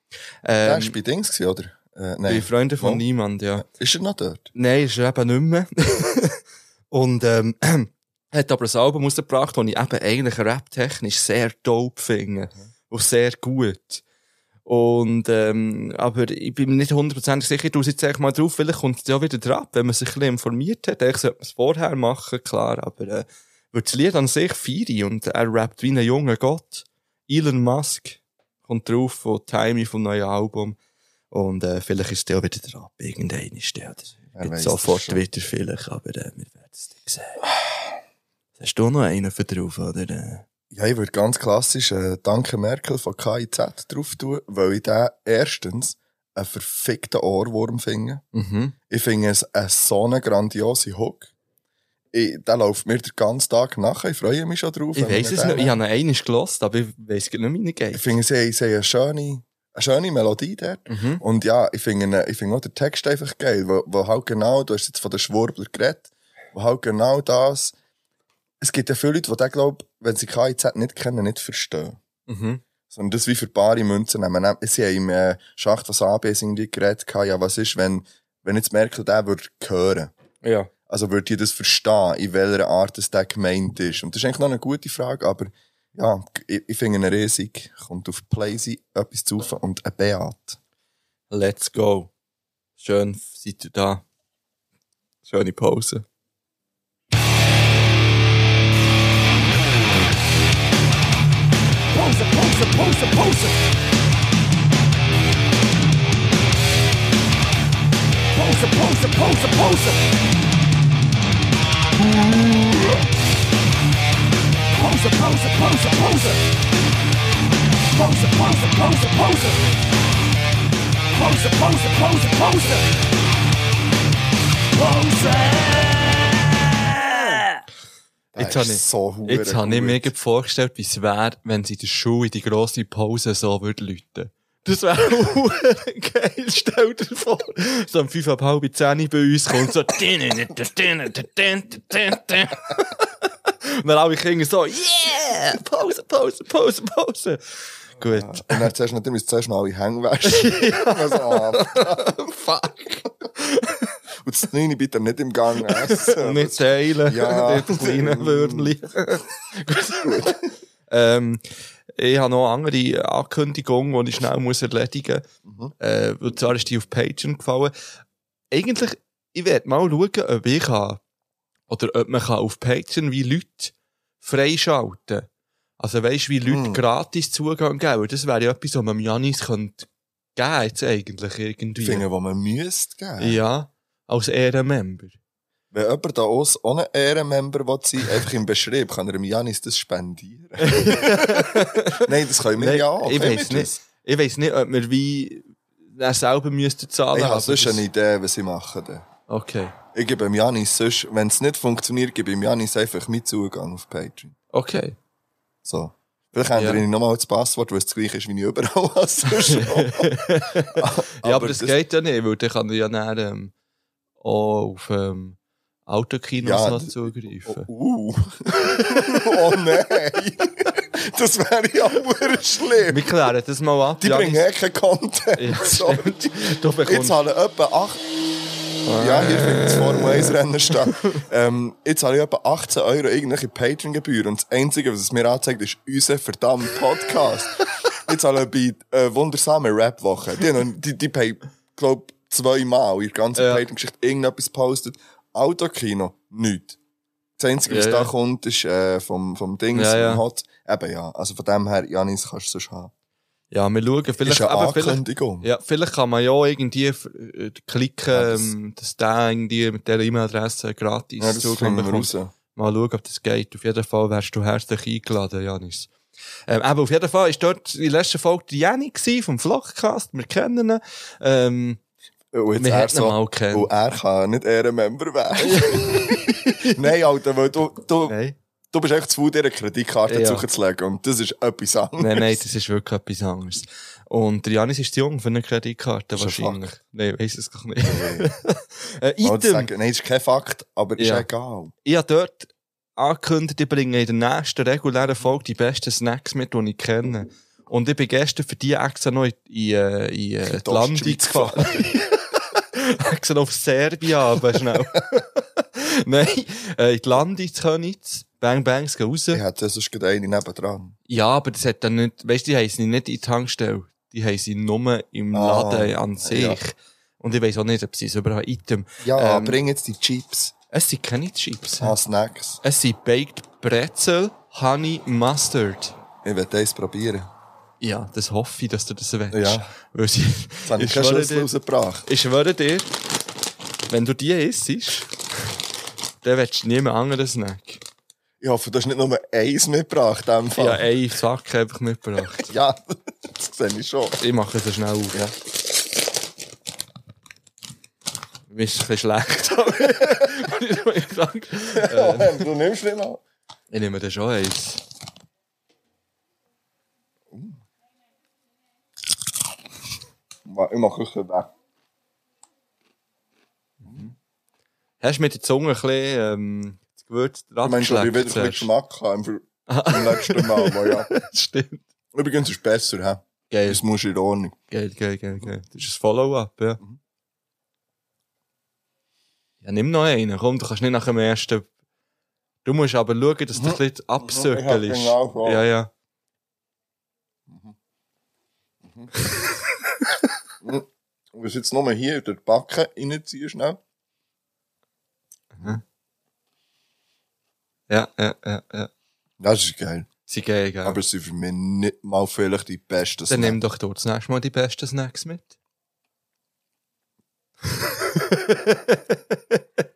Der Ähm, war bei Dings, oder? Äh, bei nein. Freunden von Wo? niemand, ja. Ist er noch dort? Nein, ist er eben nicht mehr. Und, ähm, hat aber ein Album rausgebracht, das ich eben eigentlich rap-technisch sehr dope finde. Und sehr gut. Und, ähm, aber ich bin mir nicht hundertprozentig sicher, es jetzt eigentlich mal drauf, vielleicht kommt es ja wieder drauf, wenn man sich ein bisschen informiert hat. Eigentlich sollte man es vorher machen, klar, aber, äh, wird das Lied an sich feiern und er rappt wie ein junger Gott. Elon Musk kommt drauf von Timey vom neuen Album. Und, äh, vielleicht ist es ja wieder drauf, irgendein ist der. Jetzt weiss sofort wieder vielleicht, aber äh, wir werden es nicht sehen. Hast du noch einen für drauf, oder? Ja, ich würde ganz klassisch äh, Danke Merkel von KIZ drauf tun, weil ich den erstens einen verfickten Ohrwurm finde. Mhm. Ich finde es eine so eine grandiose Hook. Ich, der läuft mir den ganzen Tag nachher. Ich freue mich schon drauf. Ich wir es nicht. Ich habe einmal gelost, aber ich gar nicht, wie es Ich geht. finde, sie, haben- sie haben eine schöne, eine schöne Melodie dort. Mhm. Und ja, ich finde, ich finde auch den Text einfach geil, wo, wo halt genau, du hast jetzt von den Schwurbler geredet, wo halt genau das, es gibt ja viele Leute, die den, glaub, wenn sie KIZ nicht kennen, nicht verstehen. Mhm. Sondern das wie für bare Münzen nehmen. Sie haben im äh, Schacht was ABs irgendwie geredet, gehabt, ja, was ist, wenn, wenn jetzt Merkel den würde hören? Ja. Also würde ich das verstehen, in welcher Art es der gemeint ist? Und das ist eigentlich noch eine gute Frage, aber ja, ich, ich finde ihn riesig. Kommt auf Playsy etwas zu und ein Beat. Let's go. Schön seid ihr da. Schöne Pause. poser, poser, poser, poser. Poser, poser, poser, poser. Poser, poser, poser, poser. Poser, poser, poser, poser. Poser, poser, poser, poser. Poser. Der Jetzt habe ich- so Jetzt habe ich mir vorgestellt, wie es wäre, wenn sie in der Schule in die grosse Pause so würde läuten. Das wäre geil, stell dir vor. So um fünf halb zehn bei uns kommt so und dann alle Kinder so, yeah, Pause, Pause, Pause, Pause. Gut. Und dann zuerst musst zuerst noch alle Hänge waschen. also, ah, Fuck. und das Neune bitte nicht im Gang essen. Nicht teilen. Ja. Das kleine Würmli. Gut. ähm, ich habe noch eine andere Ankündigung, die ich schnell muss erledigen muss. Äh, und zwar ist die auf Patreon gefallen. Eigentlich, ich werde mal schauen, ob ich kann, oder ob man kann auf Patreon wie Leute freischalten Also weisst wie Leute Hm. gratis Zugang geben. Das wäre ja etwas, was man Janis könnte geben, jetzt eigentlich irgendwie. Ich finde, wo man müsste geben. Ja, als Ehrenmember. Wenn jemand da aus ohne Ehrenmember will sein einfach im Beschrieb, kann er dem Janis das spendieren. Nein, das können wir Nein, ja. ich Können weiss wir nicht. Ich weiss nicht, ob wir wie er selber müsste zahlen. Ich habe Also sonst das- eine Idee, was ich mache. Dann. Okay. Ich gebe dem Janis sonst, wenn es nicht funktioniert, gebe ich dem Janis einfach mit Zugang auf Patreon. Okay. So. Vielleicht ändere Ja. ich nochmal das Passwort, weil es das gleiche ist wie ich überall sonst schon. Ja, aber das, geht ja nicht, weil dann kann er ja dann, ähm, auch auf ähm, Autokinos Ja, noch zugreifen. Uh. oh nein. Das wäre ja nur schlimm. Wir klären das mal ab. Die Janis. bringen eh keinen Content. Ja, Ich bekommst... zahle etwa 8. Ja, hier findet das Formel 1 Rennen statt. ähm, ich zahle etwa 18 Euro irgendwelche Patreon-Gebühren. Und das Einzige, was es mir anzeigt, ist unser verdammter Podcast. ich zahle bei äh, wundersamen Rap-Woche. Die, haben die, die pay, glaub, zweimal in der ganzen Ja. Patreon-Geschichte irgendetwas postet. Autokino, nichts. Das Einzige, was Ja, da ja. kommt, ist äh, vom, vom Dings, Ja, ja. Hot. Eben ja, also von dem her, Janis, kannst du sonst haben. Ja, wir schauen. Ist Vielleicht, eine aber vielleicht, ja, vielleicht kann man ja irgendwie klicken, Ja, das- dass der irgendwie mit dieser E-Mail-Adresse gratis Ja, Zugang bekommt. Mal schauen, ob das geht. Auf jeden Fall wärst du herzlich eingeladen, Janis. Ähm, aber auf jeden Fall ist dort in der letzten Folge die Jenny vom Vlogcast. Wir kennen ihn. Ähm, Und jetzt Wir er ihn mal gekannt. Und er kann nicht Ehrenmember werden. Nein, Alter, weil du, du, nein. Du bist echt zu faul, dir eine Kreditkarte Ja. zuzulegen. Und das ist etwas anderes. Nein, nein, das ist wirklich etwas anderes. Und der Janis ist zu jung für eine Kreditkarte, ist ein wahrscheinlich. Nein, weiss es doch nicht. äh, Ich Item. sagen, nein, das ist kein Fakt, aber ist Ja. egal. Ich habe dort angekündigt, ich bringe in der nächsten regulären Folge die besten Snacks mit, die ich kenne. Und ich bin gestern für die extra noch in, in, äh, in, äh, die Landung gefahren. extra noch auf Serbien, aber schnell. Nein, äh, in die Landung zu Königs. Bang Bangs gehen raus. Ich hätte sonst gerade eine nebendran. Ja, aber das hat dann nicht, weißt du, die haben sie nicht in die Tankstelle. Die haben sie nur im Ah, Laden an sich. ja. Und ich weiss auch nicht, ob sie es überall Item. Ja, Ähm, bring jetzt die Chips. Es sind keine Chips. Ah, Snacks. Es sind Baked Brezel, Honey Mustard. Ich will eins probieren. Ja, das hoffe ich, dass du das willst. Ja. Weil sie, Jetzt habe ich ich schwöre dir, rausgebracht. ich schwöre dir, wenn du die isst, dann willst du niemand anderen Snack. Ich hoffe, du hast nicht nur eins mitgebracht, in Ich habe Fall. einen Sack einfach mitgebracht. Ja, das sehe ich schon. Ich mache es schnell auf. Ja. Mir ist ein bisschen schlecht. ich krank. du nimmst nicht mal. Ich nehme das schon eins. Ich mache es weg. Hast du mit der Zunge ein bisschen ähm, Gewürz Ich meine schon, wie wieder ein geschleckt bisschen Geschmack haben für beim letzten Mal. Aber ja. Stimmt. Übrigens ist es besser, hä? Geil, Das muss in Ordnung. geil, geil, geil, geil. Das ist ein Follow-up, ja. Mhm. Ja, nimm noch einen. Komm, du kannst nicht nach dem ersten... Du musst aber schauen, dass du ein bisschen Mhm. Ich hab absöckelst. genau so. Ja, ja. Und was jetzt nochmal hier in die Backe reinziehen, schnell. Ja, ja, ja, ja. Das ist geil. Sie gehen, gell. Aber es sind für mich nicht mal vielleicht die besten Dann nimm doch dort das nächste Mal die besten Snacks mit.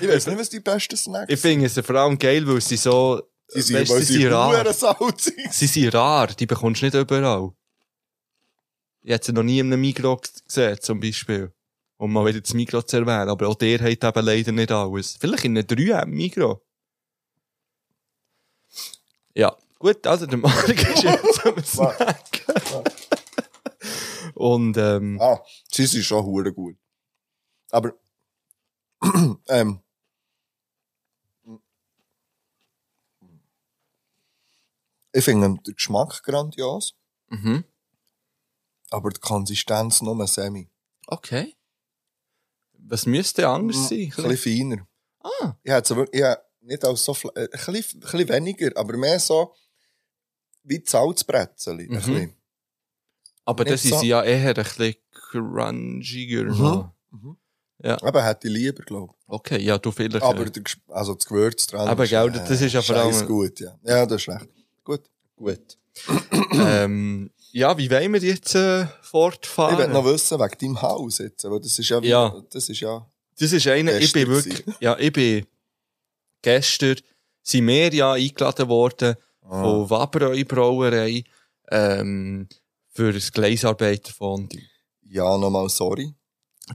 Ich weiß nicht, was die besten Snacks Ich finde es vor allem geil, weil sie so... Die sind, weisst, weil sie sie sind rar. salzig Sie sind rar, die bekommst du nicht überall. Ich hätte sie noch nie in einem Migros gesehen, zum Beispiel. Um mal wieder das Migros zu erwähnen. Aber auch der hat eben leider nicht alles. Vielleicht in einem 3M Migros. Ja, gut, also der Marc ist jetzt am Snack. Und, ähm, Ah, sie sind schon hure gut. Aber, ähm, ich finde den Geschmack grandios, mhm. aber die Konsistenz nur semi. okay. Was müsste anders sein? Ein bisschen feiner. Ah. Ich hätte es wirklich- ich nicht als so, äh, ein bisschen, ein bisschen weniger, aber mehr so, wie die Salzbrezel. Mhm. Aber das ist so- ja eher ein bisschen crunchiger. Mhm. noch. Aber hätte ich lieber, glaube Okay, ja, du vielleicht. ich. Aber äh, der, also das Gewürz dran. Aber ist, gell, das ist ja vor allem- gut, ja. Ja, das ist recht. Gut. gut. ähm, ja, wie wollen wir jetzt äh, Ich fortfahren? will noch wissen, wegen deinem Haus jetzt, weil das ist ja, wie- Ja. das ist ja Das ist einer, ich bin wirklich, ja, ich bin gestern, sind wir ja eingeladen worden Ah. von Wabreu Brauerei, ähm, für ein Gleisarbeiterfondue. Ja, nochmal sorry.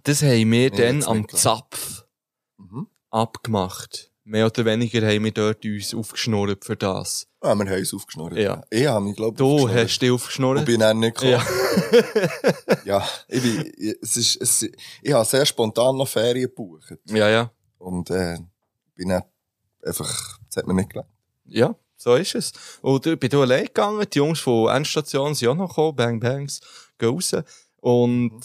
Das haben wir Ja, dann am klar. Zapf Mhm. abgemacht. Mehr oder weniger haben wir dort uns aufgeschnurrt für das. Ah, wir haben es aufgeschnurrt. Ja. Ich habe mich, glaube ich, Du hast dich aufgeschnurrt? bin dann nicht gekommen. Ja. Ja, ich bin, ich- es ist, es, ich habe sehr spontan noch Ferien gebucht. ja, ja. Und, äh, bin dann einfach, das hat mir nicht gelangt. Ja, so ist es. Und ich bin allein gegangen, die Jungs von Endstation sind auch noch gekommen, Bang Bangs, gehen raus. Und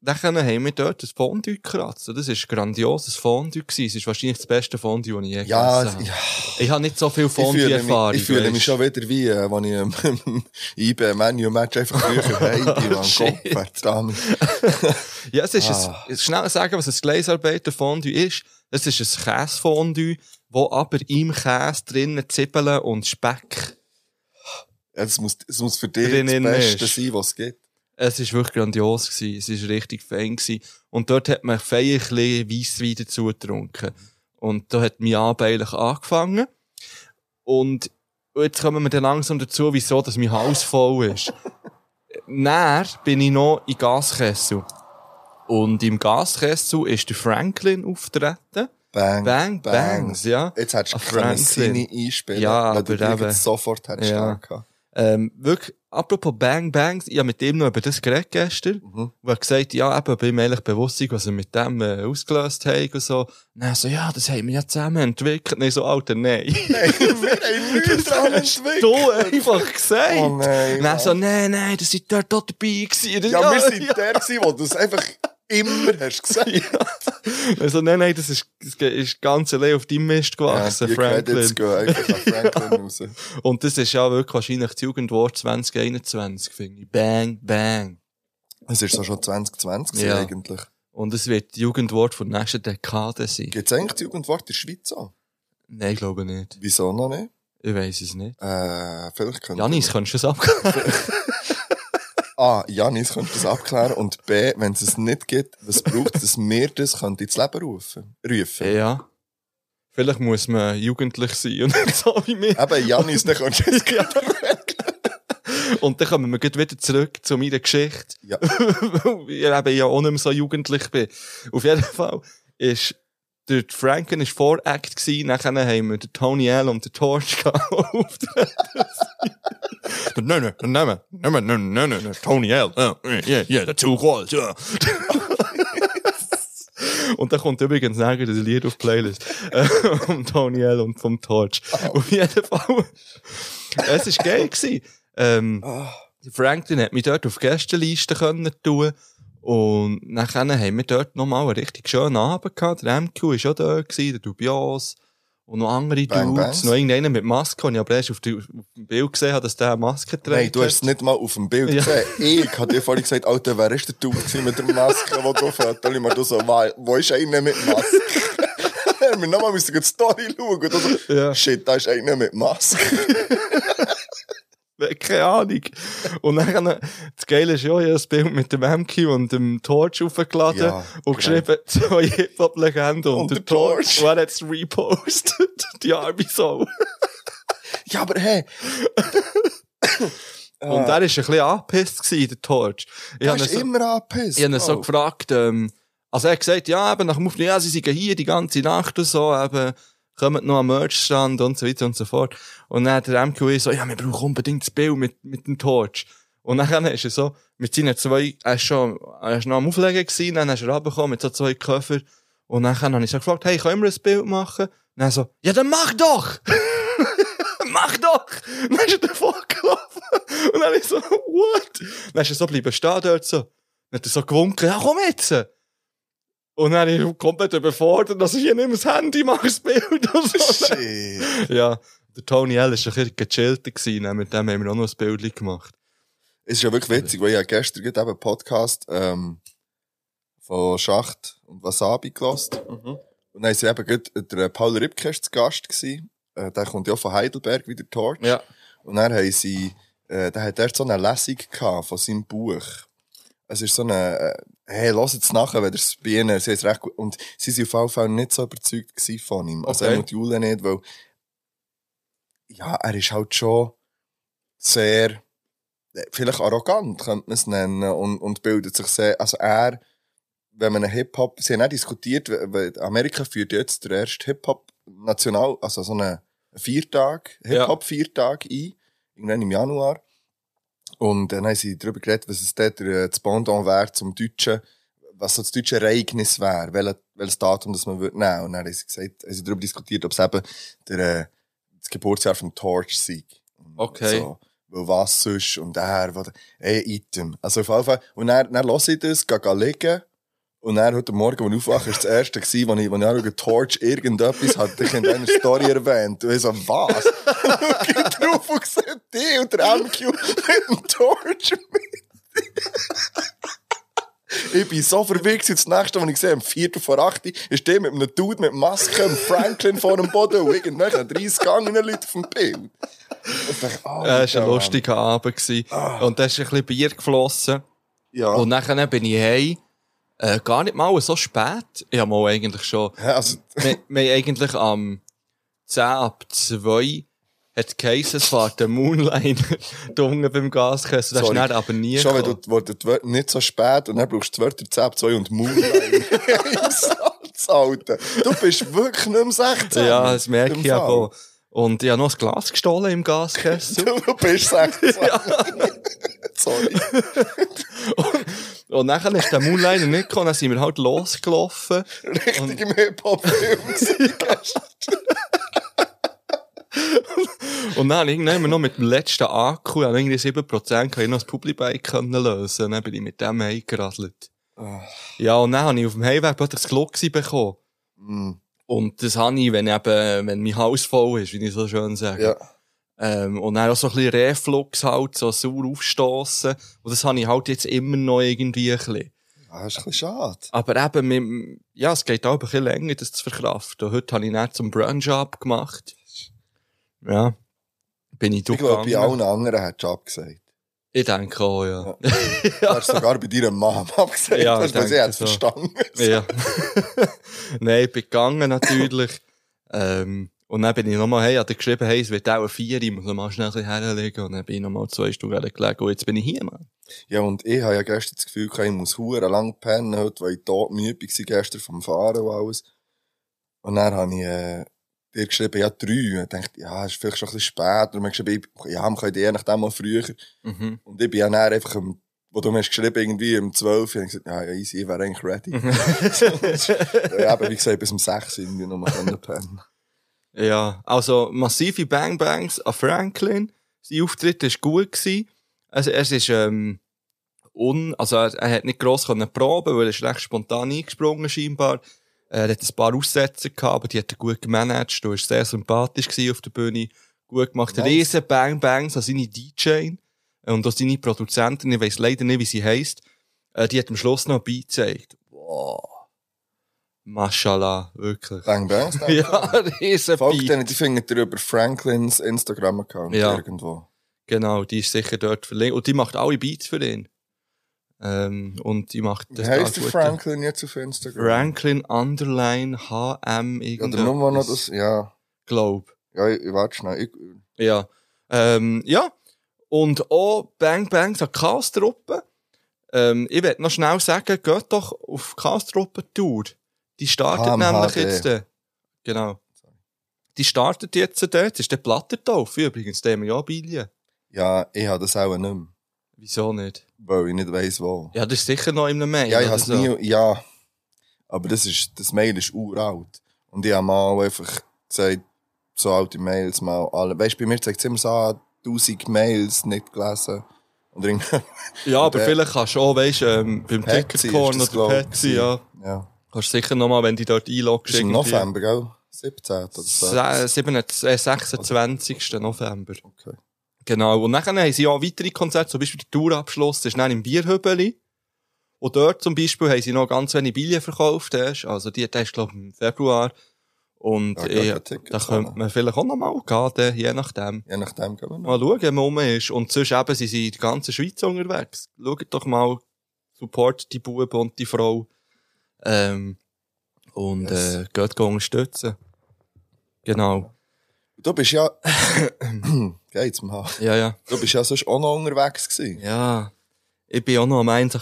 dann haben wir dort ein Fondue gekratzt. Das war ein grandioses Fondue. Es ist wahrscheinlich das beste Fondue, das ich je Ja, gegessen habe. ja. Ich habe nicht so viel Ich fühle, mich, ich fühle mich schon wieder wie, äh, als ich ähm, im IB-Menu-Match einfach früher heim bin, am Shit. Kopf, verdammt. Ja, es ist Ah. ein, schnell sagen, was ein Gleisarbeiter-Fondue ist. Es ist ein Käsefondue, wo aber im Käse drinnen Zwiebeln und Speck. Ja, Es muss, es muss für dich das Beste ist. sein, was es gibt. Es ist wirklich grandios gewesen. Es ist richtig fein gewesen. Und dort hat man feierlich Weisswein dazu getrunken. Und da hat mein Abend eigentlich angefangen. Und jetzt kommen wir dann langsam dazu, wieso, dass mein Haus voll ist. Näher bin ich noch in Gaskessel. Und im Gaskessel ist der Franklin auftreten. Bang, Bang, Bangs, ja. Jetzt hättest du seine einspielen Ja, weil du aber sofort hättest Ja. ja. Ähm, wirklich, apropos Bang Bangs, ich habe mit ihm noch über das geredet gestern. Mhm. Wo er gesagt ja, eben, bin mir eigentlich bewusst, was er mit dem äh, ausgelöst hat und so. Und dann so, ja, das haben wir ja zusammen entwickelt. Nein, so, Alter, nein. Nein, wir haben nichts dran entwickelt. du einfach gesagt. Oh nein, Und Mann. so, nein, nein, das sind dort auch dabei gewesen. Ja, wir sind der gewesen, wo du es einfach immer hast gesagt. Also, nein, nein, das ist, das ist ganz allein auf deinem Mist gewachsen, die Franklin. Credits gehen einfach an Franklin raus. Und das ist ja wirklich wahrscheinlich das Jugendwort 2021, finde ich. Bang, bang. Es ist so schon 2020 Ja. eigentlich. Und es wird das Jugendwort von der nächsten Dekade sein. Gibt es eigentlich das Jugendwort in der Schweiz auch? Nein, ich glaube nicht. Wieso noch nicht? Ich weiss es nicht. Äh, vielleicht könnte... Janis, kannst du das abklären? A, Janis könnte das abklären und B, wenn es es nicht gibt, was braucht es, dass wir das könnte ins Leben rufen? rufen? ja. Vielleicht muss man jugendlich sein und nicht so wie mir. Eben, Janis, dann kannst du es Ja. Und dann kommen wir gleich wieder zurück zu meiner Geschichte. Ja. Weil ich eben ja auch nicht mehr so jugendlich bin. Auf jeden Fall ist der Franken ist Voract nachher haben wir den Tony L und den Torch auftreten. Nein, nein, nein, nein, nein, nein, nein, nein, Tony L, ja, ja, ja, der Two Calls, ja. Und da kommt übrigens nachher das Lied auf die Playlist. Äh, vom Tony L und vom Torch. Auf jeden Fall. Es war geil gewesen. Ähm, der Franklin hat mich dort auf die Gästeliste können tun. Und nachher haben wir dort nochmal einen richtig schönen Abend gehabt. Der MQ war auch da, gewesen, der Dubios. Und noch andere Bang Dudes. Bangs. Noch irgendeiner mit Maske. Und ich aber erst auf, die, auf dem Bild gesehen, habe, dass der eine Maske trägt. Nein, du hast es nicht mal auf dem Bild Ja. gesehen. Ich habe dir vorhin gesagt, Alter, wer ist der Dude gewesen mit der Maske, wo du Fotos immer du so, wa- wo ist einer mit Maske? wir nochmal müssen die Story schauen. Und du so, Ja. shit, da ist einer mit Maske. Keine Ahnung. Und dann, das Geile ist ja, ich habe das Bild mit dem MQ und dem Torch aufgeladen Ja, und geschrieben, zwei Hip-Hop-Legenden und, Und der Torch. Und er hat es repostet. Die arme Sau. Ja, aber hey. Und er war ein bisschen angepisst, gewesen, der Torch. Ich Du habe ihn hast so, immer angepisst. ich habe ihn so Oh. gefragt, ähm, also er hat gesagt, ja, eben, nach dem Aufnehmen, ja, sie sind hier die ganze Nacht und so, eben, kommen noch am Merchstand und so weiter und so fort. Und dann hat der MQE so, ja, wir brauchen unbedingt das Bild mit, mit dem Torch. Und dann ist er so, mit seinen zwei, er ist schon, er ist noch am Auflegen gewesen, dann ist er runtergekommen mit so zwei Koffer. Und dann habe ich so gefragt, hey, können wir ein Bild machen? Und dann so, ja, dann mach doch! mach doch! Und dann ist er davor gelaufen. Und dann ich so, what? Dann ist er so bleiben stehen dort so. Dann hat er so gewunken, ja, komm jetzt! Und dann bin ich komplett überfordert, dass ich hier nicht mehr das Handy mache, das Bild und so. Shit. Ja, der Tony L war ein bisschen gechillter gewesen, dann mit dem haben wir auch noch ein Bild gemacht. Es ist ja wirklich witzig, weil ich habe gestern eben einen Podcast ähm, von Schacht und Wasabi gelost. Mhm. Und dann ist eben gerade der Paul Ripke ist zu Gast gewesen. Äh, der kommt ja von Heidelberg, wie der Torch. Ja. Und dann haben sie, äh, der hat erst so eine Lesung gehabt von seinem Buch. Es ist so eine, äh, Hey, lass jetzt nachher, wenn es bei ihnen, sie ist recht gut. Und sie sind auf jeden Fall nicht so überzeugt von ihm. Also Okay. er und Jule nicht, weil, ja, er ist halt schon sehr, äh, vielleicht arrogant, könnte man es nennen, und, und bildet sich sehr, also er, wenn man einen Hip-Hop, sie haben auch diskutiert, weil- Amerika führt jetzt der erste Hip-Hop-National, also so einen Viertag, Hip-Hop-Viertag ein, irgendwann im Januar. Und dann haben sie darüber geredet, was es dort der, das Pendant wäre zum Deutschen, was so das deutsche Ereignis wäre, welches, welches Datum das man würde nehmen. Und dann haben sie gesagt, haben sie darüber diskutiert, ob es eben der, äh, das Geburtsjahr vom Torch sei. Okay. So, weil was sonst? Und er, wo, ey, Item. Also auf jeden Fall. Und dann, dann lasse ich das, gehe, gehe liegen. Und dann heute Morgen, als ich aufwache, war das erste, wo ich, wo ich anschaue, Torch irgendetwas hat dich in deiner Story erwähnt. Und ich so, was? Und ich drauf und sehe dich und der MQ mit dem Torch mit. Ich bin so verwirrt, das nächste, was ich sehe, am 4. vor 8 Uhr, ist der mit einem Dude mit Maske, einem Franklin vor dem Boden und irgendwelche 30 gangenen Leute auf dem Bild. Ich dachte, oh, es war ein Mann. lustiger Abend. Gewesen. Und da ist ein bisschen Bier geflossen. Ja. Und nachher bin ich heim. Äh, gar nicht mal so spät. Habe mal eigentlich schon... Ja, also, wir, wir haben eigentlich am 10 ab 2 hat geheissen, es fährt der Moonliner da unten beim Gaskessel. Das ist Sorry. dann aber nie schon, wenn du, gekommen. wo du die Wörter nicht so spät und dann brauchst du die Wörter 10 ab 2 und Moonlight im Salz halten. Du bist wirklich nicht mehr 16. Ja, das merke ich aber. Und ich habe noch ein Glas gestohlen im Gaskessel. Du bist 16. Sorry. Und nachher ist der Moonliner nicht gekommen, dann sind wir halt losgelaufen. Richtig im Hip-Hop-Film. Und dann irgendwann noch mit dem letzten Akku, an irgendwie 7%, kann ich noch das Publibike lösen. Und dann bin ich mit dem heimgeradelt. Ah. Ja, und dann habe ich auf dem Heimweg plötzlich das Glocksi bekommen. Mm, Und das habe ich, wenn eben, wenn mein Haus voll ist, wie ich so schön sage. ja. Ähm, und dann auch so ein bisschen Reflux halt, so sauer aufstossen. Und das habe ich halt jetzt immer noch irgendwie ein bisschen. Ah, ist ein bisschen schade. Aber eben, mit, ja, es geht auch ein bisschen länger, das zu verkraften. Und heute habe ich dann zum Brunch abgemacht. Ja. Bin ich Ich glaube, bei durchgegangen. allen anderen hat Job gesagt. Ich denke auch, ja. Du hast sogar bei deiner Mama abgesagt, Ja, ja, weil sie hat es so. verstanden. Ja. Nein, ich bin gegangen natürlich. ähm, und dann bin ich nochmal, hey, hat er geschrieben, hey, es wird auch ein Vier, ich muss noch mal schnell ein bisschen herlegen. Und dann bin ich nochmal zwei Stunden gelegen und jetzt bin ich hier, Mann. Ja, und ich habe ja gestern das Gefühl, gehabt, ich muss hure lang pennen, heute, weil ich tot müde war gestern vom Fahren und alles. Und dann habe ich, äh, dir geschrieben, ja, drei. Und ich dachte, ja, ist vielleicht schon ein bisschen spät. Und mir geschrieben, ja, wir können je nachdem mal früher. Mhm. Und ich bin ja dann einfach, wo du mir hast geschrieben, irgendwie um 12 Uhr, und ich gesagt, ja, ja, easy, ich wäre eigentlich ready. ja, aber wie gesagt, bis um 6 Uhr irgendwie noch mal pennen. Ja, also massive Bang Bangs an Franklin. Sein Auftritt war gut. Gewesen. Also, es ist, ähm, un, also er, er hat nicht gross können proben, weil er ist recht spontan eingesprungen scheinbar. Er hat ein paar Aussätze gehabt, aber die hat er gut gemanagt. Du warst sehr sympathisch auf der Bühne. Gut gemacht. Nice. Riesen Bang Bangs an seine DJ und auch seine Produzentin. Ich weiss leider nicht, wie sie heisst. Äh, die hat am Schluss noch ein Beat gezeigt. Wow. Mashallah, wirklich. Bang, bang. Ja, riesen Folgt denen, die findet ihr über Franklins Instagram-Account Ja. irgendwo. Genau, die ist sicher dort verlinkt. Und die macht alle Beats für ihn. Ähm, und die macht Wie heisst der Franklin jetzt auf Instagram? Franklin Underline HM irgendwas. nur noch das, ja. Glaub. Ja, ich, ich warte schnell. Ich, Ja. Ähm, ja. Und auch Bang Bangs an Chaos-Truppe. Ähm, ich will noch schnell sagen, geht doch auf Chaos-Truppe-Tour. Die startet HMHD. nämlich jetzt. Äh, genau. Die startet jetzt dort. Das ist der Plattertaufe übrigens, der wir ja Bilien. ja, ich habe das auch nicht mehr, Wieso nicht? weil ich nicht weiss, wo. Ja, das ist sicher noch in einem Mail. Ja, ich es so. nie, ja. Aber das ist, das Mail ist uralt. Und ich habe mal einfach gesagt, so alte Mails mal alle. Weißt du, bei mir zeigt es immer so an, 1000 Mails nicht gelesen. Und irgendwie, Ja, aber vielleicht kannst du auch, weißt, ähm, beim das, oder Petsy, ja. ja. Kannst du sicher nochmal, wenn du dort einloggst. Das ist im November, gell? 17. oder so. Se- 27, äh, 26. November. Okay. Genau. Und dann haben sie auch weitere Konzerte, zum Beispiel der Tourabschluss, das ist dann im Bierhübeli. Und dort zum Beispiel haben sie noch ganz wenig Billionen verkauft, erst. also die, ist, glaube ich, im Februar. Und Ja, äh, Tickets da könnte man vielleicht auch noch mal gehen, dann, je nachdem. Je nachdem gehen wir noch. Mal schauen, wo man ist. Und sonst eben, sie sind in der ganzen Schweiz unterwegs. Schaut doch mal, support die Buben und die Frau. Ähm, und Yes. äh, geht unterstützen. Genau. Du bist ja... Geht's mal. Ja, ja. Du bist ja sonst auch noch unterwegs gewesen. Ja. Ich bin auch noch am 1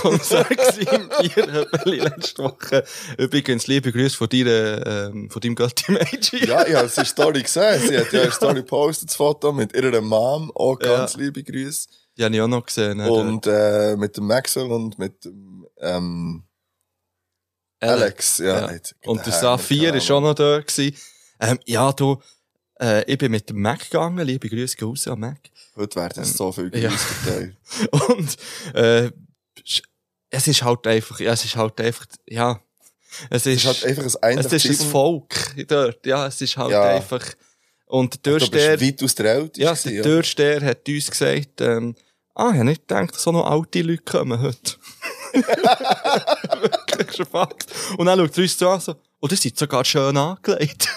Konzert im Bierhöbeli letzte Woche. Übrigens, liebe Grüße von dir, ähm, von deinem Götti Meiji. Ja, ich habe sie Story gesehen. Sie hat ja eine Story gepostet, das Foto mit ihrer Mom. Auch ganz liebe Grüße. Die habe ich auch noch gesehen. Und äh, mit dem Maxwell und mit dem ähm, der Alex. Ja, Ja. Und der Saphir Hammer. ist auch noch da gewesen. Ähm, ja, du, äh, ich bin mit dem Mac gegangen. Liebe Grüße gehen raus an Mac. Heute werden so viel Ja. Grüße verteilt. Und, äh, es ist halt einfach, ja, es ist halt einfach, ja, es Es ist, ist halt einfach ein es ist ein. Volk dort, ja, es ist halt Ja. einfach, und der Du bist Türsteher, weit aus der Älteste. ja, der Türsteher hat uns gesagt, ähm, ah, ich hab nicht gedacht, dass so noch alte Leute kommen heute. Schon Fakt. Und dann schaut er uns so an, so, oh, das ist sogar schön angelegt.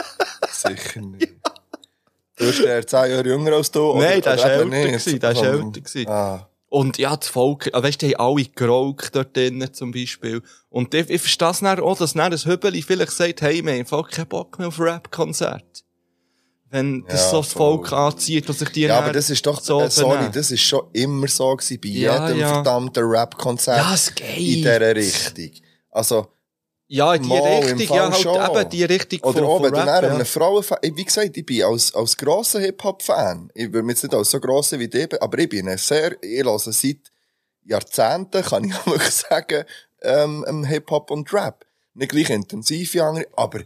Sicher nicht. Du bist der 10 Jahre jünger als du? Nein, oder war älter der war älter. Ah, Und ja, das Volk, ah, weißt du, die haben alle geraucht dort drinnen zum Beispiel. Und ich, ich verstehe es dann auch, dass dann ein Hübeli vielleicht sagt, hey, wir haben voll keinen Bock mehr auf Rap-Konzert. Wenn das Ja, so das voll. Volk anzieht, dass sich die ja, aber das ist doch, so äh, sorry, benehmen. das ist schon immer so gewesen, bei Ja, jedem ja. verdammten Rap-Konzert. Ja, es geht. In dieser Richtung. Also, Ja, in die Mal, Richtung, ja, halt schon. eben die Richtung Oder von, auch, von Rap, dann ja. einem Frauenfan, wie gesagt, ich bin als, als grosser Hip-Hop-Fan, ich würde mich jetzt nicht als so grosser wie die, aber ich bin ein sehr, ich höre seit Jahrzehnten, kann ich auch wirklich sagen, ähm, ähm, Hip-Hop und Rap. Nicht gleich intensiv wie andere, aber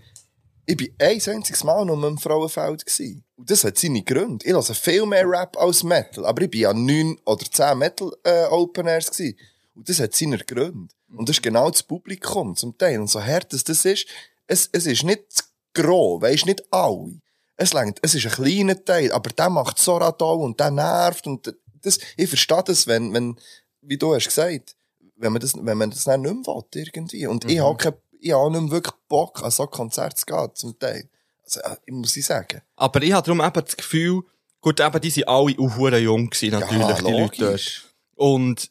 ich bin ein einziges Mal noch im Frauenfeld gewesen. Und das hat seine Gründe. Ich höre viel mehr Rap als Metal, aber ich bin an neun oder zehn Metal-Open-Airs gewesen. Und das hat seine Gründe. Und das ist genau das Publikum zum Teil. Und so hart es das ist, es, es ist nicht grob, weisst nicht alle. Es lenkt, es ist ein kleiner Teil, aber der macht so radau und der nervt und das, ich verstehe das, wenn, wenn, wie du hast gesagt, wenn man das, wenn man das dann nicht mehr will, irgendwie. Und ich habe kein, ich habe nicht mehr wirklich Bock, an so Konzerte zu gehen, zum Teil. Also, ich muss ich sagen. Aber ich habe darum eben das Gefühl, gut, eben, die sind alle auch jung gewesen, natürlich, die Leute dort. Und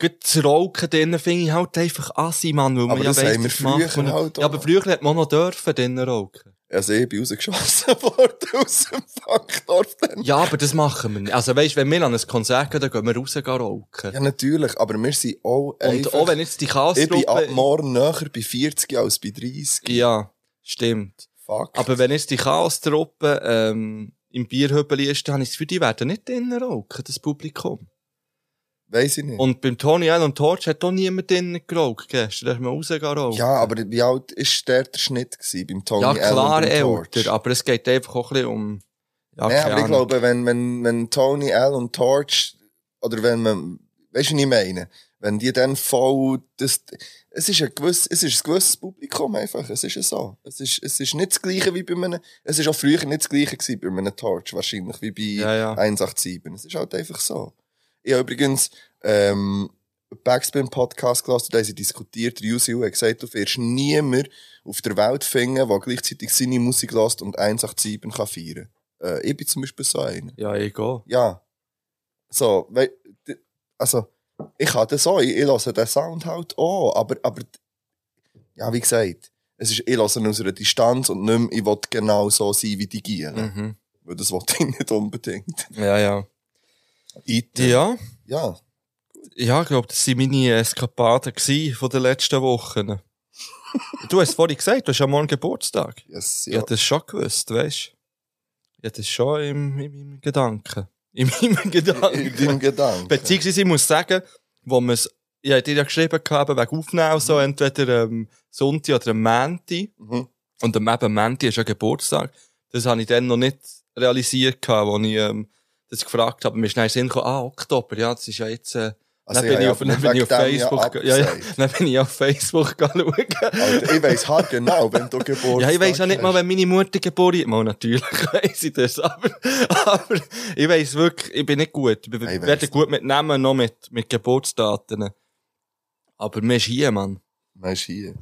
gut, das Rauchen drinnen finde ich halt einfach assi, Mann, weil man Aber ja das weiss, haben wir das früher man- halt auch. Ja, aber früher hat man noch dürfen drinnen rauchen. Also, ich bin rausgeschossen worden aus dem dann. Ja, aber das machen wir nicht. Also weisst, wenn wir an ein Konzert gehen, dann gehen wir raus rauchen. Ja, natürlich, aber wir sind auch Und einfach, auch wenn jetzt die ich bin ab morgen näher bei 40 als bei 30. Ja, stimmt. Fuck. Aber wenn jetzt die Chaos-Truppe ähm, im Bierhöbeli ist, dann ich das Gefühl, die werden nicht drinnen rauchen, das Publikum. Weiss ich nicht. Und beim Tony Allen und Torch hat auch niemand drinnen geraucht gestern. Da ist man rausgehen rauchen. ja, aber wie alt ist der, der Schnitt gewesen beim Tony ja Allen klar, beim Torch? älter, aber es geht einfach auch ein bisschen um... Ja, Ja, keine aber ich glaube, wenn, wenn, wenn Tony und Torch, oder wenn man, weißt du, was ich meine? Wenn die dann voll, das, es ist ein gewiss, es ist ein gewisses Publikum einfach. Es ist ja so. Es ist, es ist nicht das Gleiche wie bei einem, es ist auch früher nicht das Gleiche gewesen bei einem Torch, wahrscheinlich, wie bei Ja, ja. 187. Es ist halt einfach so. Ich habe übrigens, ähm, Backspin Podcast gelassen, da haben sie diskutiert, der Usil hat gesagt, du wirst niemand auf der Welt finden, der gleichzeitig seine Musik lässt und 187 kann feiern. Äh, ich bin zum Beispiel so einer. Ja, egal. Ja. So, wei, d- also, ich habe das auch, ich, ich höre den Sound halt auch, aber, aber, ja, wie gesagt, es ist, ich höre ihn aus einer Distanz und nicht mehr, ich will genau so sein wie die Gielen. Mhm. Weil das wollte ich nicht unbedingt. Ja, ja. Ich, Ja, ja. ja, ich glaube, das waren meine Eskapaden von den letzten Wochen. du hast vorhin gesagt, du hast ja morgen Geburtstag. Yes, Ich ja. hätte das schon gewusst, weißt du? Ich hätte das schon im, in meinem Gedanken. In meinem In Gedanken. deinem Gedanken. Beziehungsweise, ich muss sagen, wo man es, ich habe dir ja geschrieben gehabt, wegen Aufnehmen und so, entweder am Sonntag oder am Mänti. Mhm. Und am eben Mänti ist ja Geburtstag. Das habe ich dann noch nicht realisiert gehabt, als ich, ähm, das gefragt habe. Mir ist den Sinn gekommen, ah, Oktober, ja, das ist ja jetzt, äh, Also, dann bin ich auf, dann bin ich auf Facebook, ja, ja, dann bin ich auf Facebook schauen. Alter, ich weiss halt genau, wenn du Geburtstag Ja, ich weiss ja nicht mal, wenn meine Mutter geboren ist. Mal natürlich weiss ich das, aber, aber ich weiss wirklich, ich bin nicht gut. Ich Ich weder gut mit Namen noch mit, mit Geburtsdaten. Aber mir ist hier, Mann. Nein, ist hier.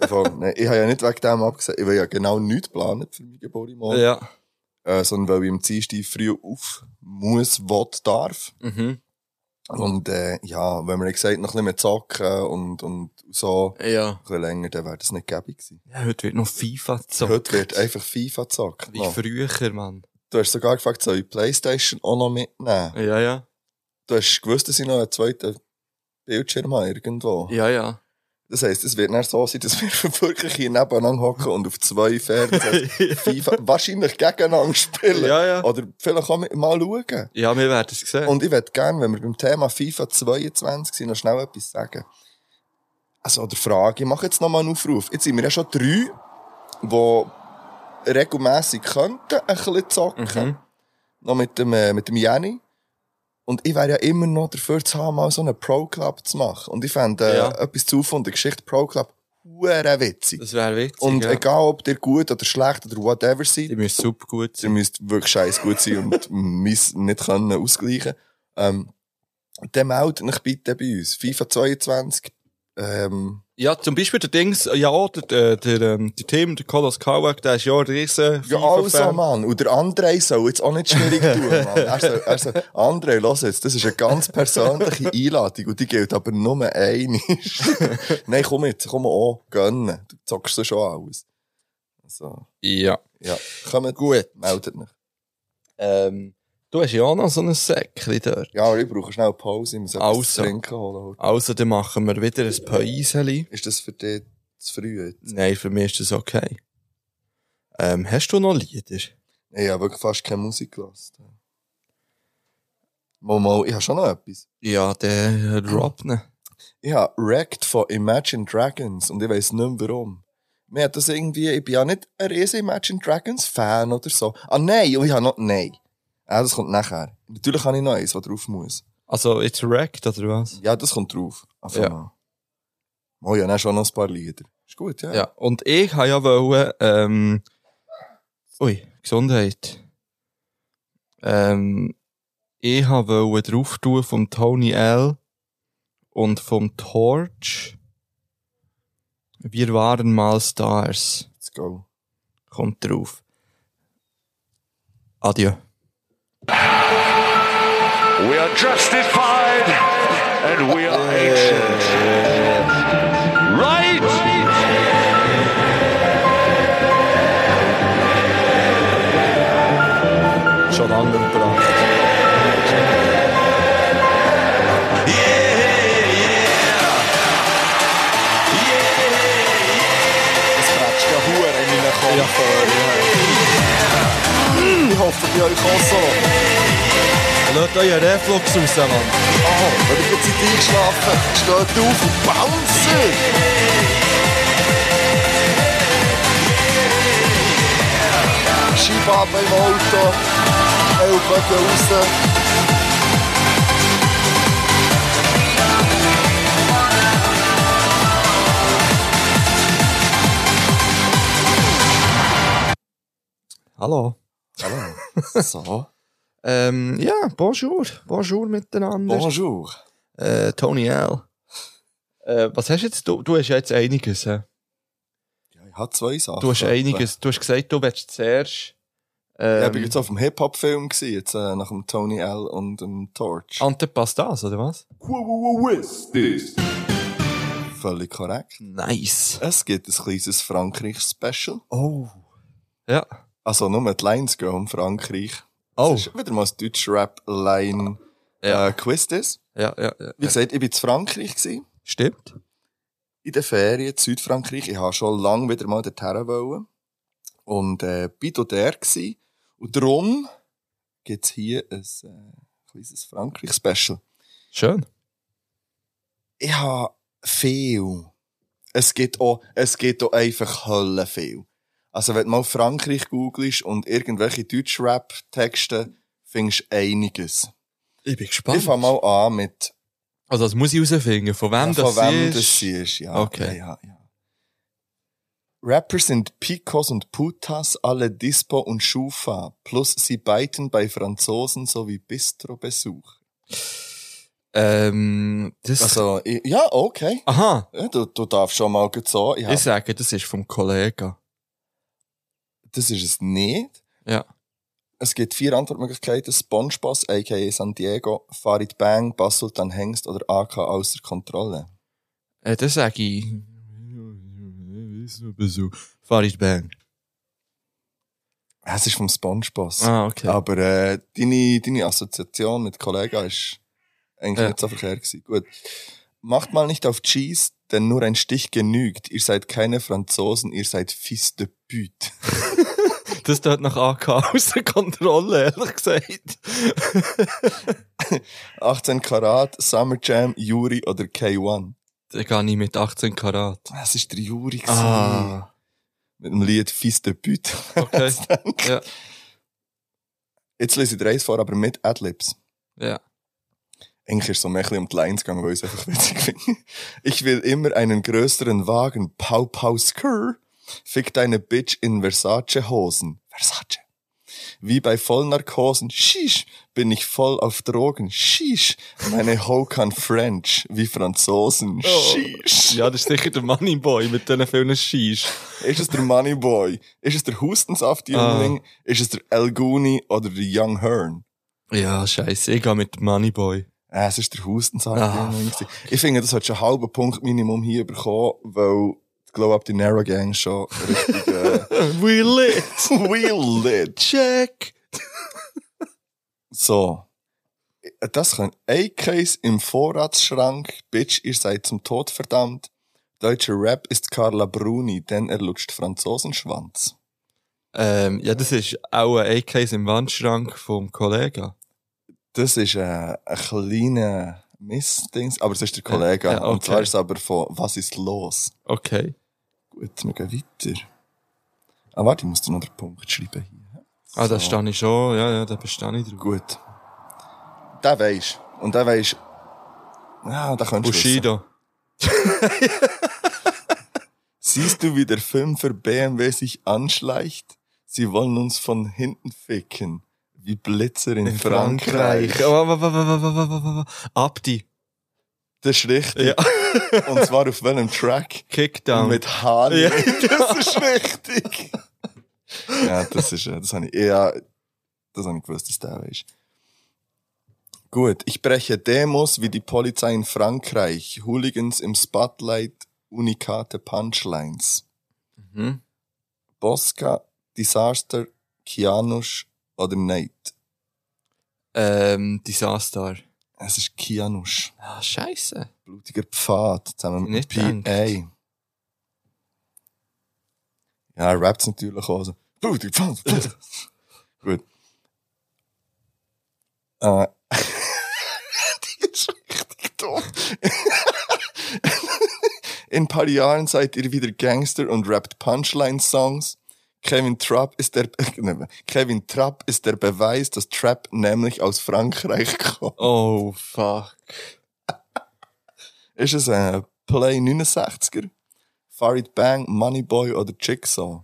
Ich habe ja nicht wegen dem abgesagt. Ich habe ja genau nichts geplant für meine Geburt morgen. Ja. Äh, sondern weil ich am Dienstag früh auf muss, will, darf. Mhm. Und äh, ja, wenn wir gesagt noch ein bisschen mehr zocken und, und so Ja. ein bisschen länger, dann wäre das nicht gäbig gewesen. ja. Heute wird noch FIFA gezockt. Heute wird einfach FIFA gezockt. Wie noch. früher, Mann. Du hast sogar gefragt, soll ich Playstation auch noch mitnehmen? Ja, ja. Du hast gewusst, dass ich noch einen zweiten Bildschirm habe irgendwo. Ja, ja. Das heisst, es wird nicht so sein, dass wir wirklich hier nebeneinander hocken und auf zwei Fernsehen FIFA wahrscheinlich gegeneinander spielen. Ja, ja. Oder vielleicht auch mal schauen. Ja, wir werden es sehen. Und ich würde gerne, wenn wir beim Thema FIFA 22 sind, noch schnell etwas sagen. Also, oder Frage, ich mache jetzt noch mal einen Aufruf. Jetzt sind wir ja schon drei, die regelmässig könnten ein bisschen zocken. Mhm. Noch mit dem, äh, mit dem Jenny. Und ich wäre ja immer noch dafür zu haben, mal so einen Pro-Club zu machen. Und ich fände äh, Ja. etwas zu von der Geschichte Pro-Club hure witzig. Das wäre witzig. Und ja. egal, ob ihr gut oder schlecht oder whatever seid, Die müssen super gut ihr sein. müsst wirklich scheiß gut sein und müsst nicht können ausgleichen. Ähm, dann meldet euch bitte bei uns. FIFA 22, ähm, Ja, zum Beispiel der Dings, ja, der, der, der, ähm, der Tim, der Kolos Kauak, der ist ja ein riesen ja, also. Mann. Und der André soll jetzt auch nicht schwierig tun, Mann. Er soll, er soll, André, los jetzt, das ist eine ganz persönliche Einladung und die gilt aber nur einmal. Nein, komm jetzt, komm auch, gönnen. Du zockst so schon alles. Also, Ja. ja. Kommt, Gut. meldet euch. Ähm, du hast ja auch noch so ein Säckchen dort. Ja, aber ich brauche schnell eine Pause, ich muss etwas Also. zu trinken holen. Also, dann machen wir wieder ein Päuseli. Ist das für dich zu früh jetzt? Nein, für mich ist das okay. Ähm, hast du noch Lieder? Ich habe wirklich fast keine Musik gelassen. Mal, mal, ich habe schon noch etwas. Ja, der ne? Ich habe Wrecked von Imagine Dragons und ich weiss nicht mehr warum. Mir hat das irgendwie, ich bin ja nicht ein riesen Imagine Dragons Fan oder so. Ah, nein, und ich habe noch, nein. Ah, das kommt nachher. Natürlich habe ich noch eins, was drauf muss. Also, it's wrecked, oder was? Ja, das kommt drauf. Einfach Ja. mal. Oh ja, dann schon noch ein paar Lieder. Ist gut, ja. Ja, und ich habe ja wollen, ähm, ui, Gesundheit. Ähm, ich habe wollen drauf tun vom Tony L. und vom Torch. Wir waren mal Stars. Let's go. Kommt drauf. Adieu. We are justified and we are ancient. Right? Schon angebracht. Das prätscht ja Ich hoffe, bei euch auch so. Lasst euren Reflux raus, Mann. Oh, wenn ich jetzt eingeschlafen steht auf und bounce! Skifahren im Auto, Ellbogen raus. Hallo. Hallo. So. Ähm, ja, bonjour. Bonjour miteinander. Bonjour. Äh, Tony L. Äh, was hast jetzt du? Du hast jetzt einiges. hä? Ja, ich habe zwei Sachen. Du hast einiges. Du hast gesagt, du willst zuerst. Ähm, Ja, ich war jetzt auf dem Hip-Hop-Film, jetzt äh, nach dem Tony L. und dem Torch. Antepastas, oder was? Völlig korrekt. Nice. Es gibt ein kleines Frankreich-Special. Oh. Ja. Also nur die Lines gehen um Frankreich. Oh. Das ist wieder mal ein Deutsch-Rap-Line Ja. äh, Quiz. Das. Ja, ja, ja. Wie gesagt, ich war in Frankreich. Gewesen, Stimmt. in den Ferien, in Südfrankreich. Ich habe schon lange wieder mal dorthin wollen. Und äh, bin dort der gewesen. Und darum gibt's hier ein äh, kleines Frankreich-Special. Schön. Ich habe viel. Es gibt auch, es gibt auch einfach Hölle viel. Also wenn du mal Frankreich googelst und irgendwelche Deutsch-Rap-Texte, findest du einiges. Ich bin gespannt. Ich fange mal an mit, Also, das muss ich herausfinden. Von wem ja, das von wem ist. das sie ist. Ja, Okay. Ja, ja, ja. Rapper sind Picos und Putas, alle Dispo und Schufa, plus sie beiten bei Franzosen sowie Bistro-Besuch. Ähm, das. Also, ich, ja, okay. Aha. Ja, du, du darfst schon mal so. Ich Ich sage, das ist vom Kollegen. Das ist es nicht. Ja. Es gibt vier Antwortmöglichkeiten. Spongeboss, a.k.a. San Diego, Farid Bang, Basultan Hengst oder AK außer Kontrolle. Äh, das sage ich. Farid Bang. Es ist vom Spongeboss. Ah, okay. Aber äh, deine, deine Assoziation mit Kollegen ist eigentlich Ja. nicht so verkehrt gewesen. Gut. Macht mal nicht auf Cheese, denn nur ein Stich genügt. Ihr seid keine Franzosen, ihr seid Fils de Pute. Das tut nach AK außer Kontrolle, ehrlich gesagt. 18 Karat, Summer Jam, Yuri oder K1. Da gehe ich mit 18 Karat. Es ist der Yuri gewesen. Ah. Mit dem Lied Fils de Pute. Okay. Ja. Jetzt lese ich dir eins vor, aber mit Adlibs. Ja. Eigentlich ist es so mehr ein bisschen um die Lines gegangen, weil ich es einfach witzig finde. Ich will immer einen größeren Wagen. Pau Pau Skrr. Fick deine Bitch in Versace-Hosen. Versace. Wie bei Vollnarkosen. Shish. Bin ich voll auf Drogen. Shish. Meine Ho kann French. Wie Franzosen. Shish. Ja, das ist sicher der Moneyboy mit diesen vielen Shish. Ist es der Moneyboy? Ist es der Hustensaft-Jüngling? Ist es der El Guni oder der Young Hearn? Ja, scheiße, ich gehe mit Moneyboy. Äh, es ist der Hustensaft. Ah, ich finde, das hat schon einen halben Punkt Minimum hier bekommen, weil glaube, ab die Narrow Gang schon richtig, äh, We lit. we lit. Check. So. Das kann A-Case im Vorratsschrank. Bitch, ihr seid zum Tod verdammt. Deutscher Rap ist Carla Bruni, denn er lutscht Franzosenschwanz. Ähm, ja, das ist auch ein AK im Wandschrank vom Kollegen. Das ist äh, ein kleiner Missdings, aber es ist der Kollege. ja, Und okay. zwar ist es aber von Was ist los? Okay. Gut, wir gehen weiter. Ah, warte, ich muss dir noch den Punkt schreiben hier. Ah, da So. stehe ich schon. Ja, ja, da bestehe ich drauf. Gut. Der weisst. Und der weisst. Ja, da könntest du. Bushido. Siehst du, wie der Fünfer BMW sich anschleicht? Sie wollen uns von hinten ficken in Blitzer in, in Frankreich. Frankreich. Abdi. Das ist richtig. Ja. Und zwar auf welchem Track? Kickdown. Mit Harley. Ja. Das ist richtig. ja, das ist, äh, das habe ich, ja, das habe ich gewusst, dass der ist. Gut, ich breche Demos wie die Polizei in Frankreich, Hooligans im Spotlight, unikate Punchlines. Mhm. Bosca, Disaster, Kianusch, oder Nate? Ähm, Disaster. Es ist Kianusch. Ah, scheiße. Blutiger Pfad, zusammen mit Nicht PA. Ja, er rappt natürlich auch so. Blutiger Pfad. Blutiger- Gut. Äh. Die ist richtig dumm. In ein paar Jahren seid ihr wieder Gangster und rappt Punchline-Songs. Kevin Trapp ist der, Kevin Trapp ist der Beweis, dass Trap nämlich aus Frankreich kommt. Oh, fuck. Ist es ein Play 69er? Farid Bang, Moneyboy oder Jigsaw?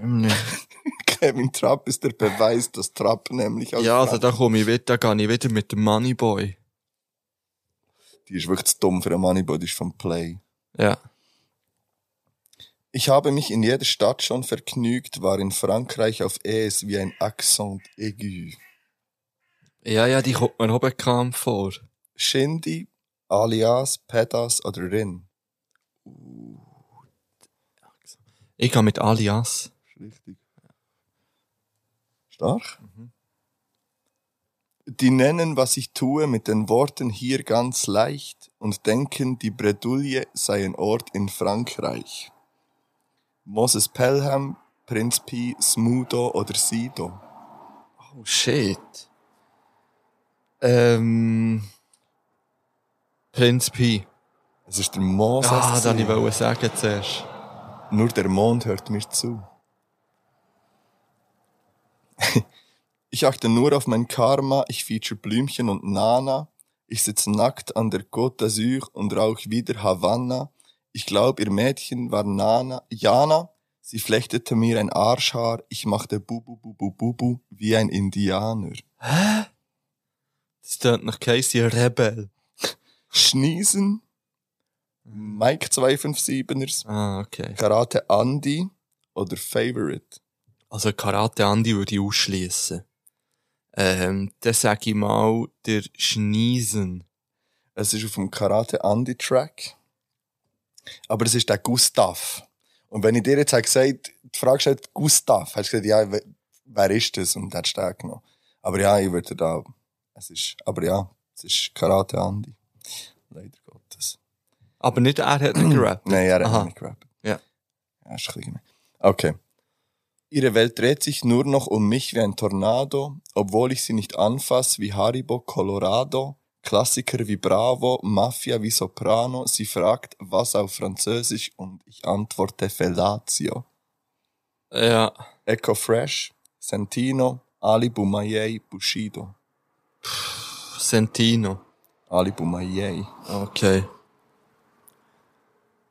Kevin Trapp ist der Beweis, dass Trapp nämlich aus Ja, also Frankreich da komme ich wieder, da gehe ich wieder mit dem Moneyboy. Die ist wirklich zu dumm für einen Moneyboy, die ist vom Play. Ja. Ich habe mich in jeder Stadt schon vergnügt, war in Frankreich auf Es wie ein Accent aigu. Ja, ja, die kommt mir auch bekannt vor. Shindy, Alias, Pedas oder Rin? Ich gehe mit Alias. Richtig. Stark. Die nennen, was ich tue, mit den Worten hier ganz leicht und denken, die Bredouille sei ein Ort in Frankreich. Moses Pelham, Prinz Pi, Smudo oder Sido? Oh, shit. Ähm. Prinz Pi. Es ist der Moses. Ah, da gewesen. wollte ich sagen zuerst. Nur der Mond hört mir zu. ich achte nur auf mein Karma, ich feature Blümchen und Nana. Ich sitze nackt an der Côte d'Azur und rauch wieder Havanna. Ich glaub, ihr Mädchen war Nana, Jana. Sie flechtete mir ein Arschhaar. Ich machte Bubu, Bubu, Bubu wie ein Indianer. Das tönt nach Casey Rebel. Schniesen. Mike 257ers. Ah, okay. Karate Andy oder Favorite? Also Karate Andi würde ich ausschließen. Ähm, dann sag ich mal der Schniesen. Es ist auf dem Karate Andy Track. Aber es ist der Gustav. Und wenn ich dir jetzt habe gesagt, die Frage stellt Gustav, hast du gesagt, ja, wer- ist das? Und du den genommen. Aber ja, ich würde da, es ist, aber ja, es ist Karate Andy. Leider Gottes. Aber nicht er hat nicht gerappt. Nein, er hat Aha. nicht gerappt. Ja. Ja, ist ein bisschen. Okay. Ihre Welt dreht sich nur noch um mich wie ein Tornado, obwohl ich sie nicht anfasse wie Haribo Colorado. Klassiker wie Bravo, Mafia wie Soprano. Sie fragt, was auf Französisch und ich antworte Fellatio. Ja. Echo Fresh, Sentino, Ali Boumaier, Bushido. Sentino. Ali Boumaier. Okay.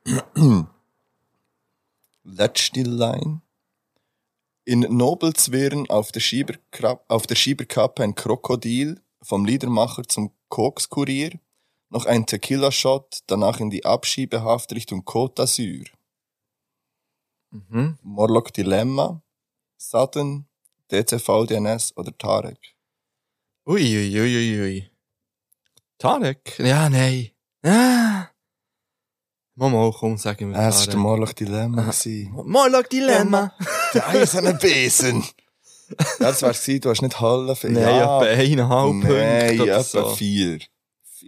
Letzte Line. In Nobelswirren auf der, Schieberkrab- auf der Schieberkappe ein Krokodil, vom Liedermacher zum Kokskurier, noch ein Tequila-Shot, danach in die Abschiebehaft Richtung Côte d'Azur. Mhm. Morlock Dilemma, Sutton, DCV, DNS oder Tarek. Ui, ui, ui, ui, ui. Tarek? Ja, nein. Ah. Mama, komm, sag mir Es war der Morlock Dilemma. Morlock Dilemma. Der eiserne Besen. Das wär's gewesen, du hast nicht Halle für Nein, ja, etwa eineinhalb Nein, Punkte oder etwa so. vier.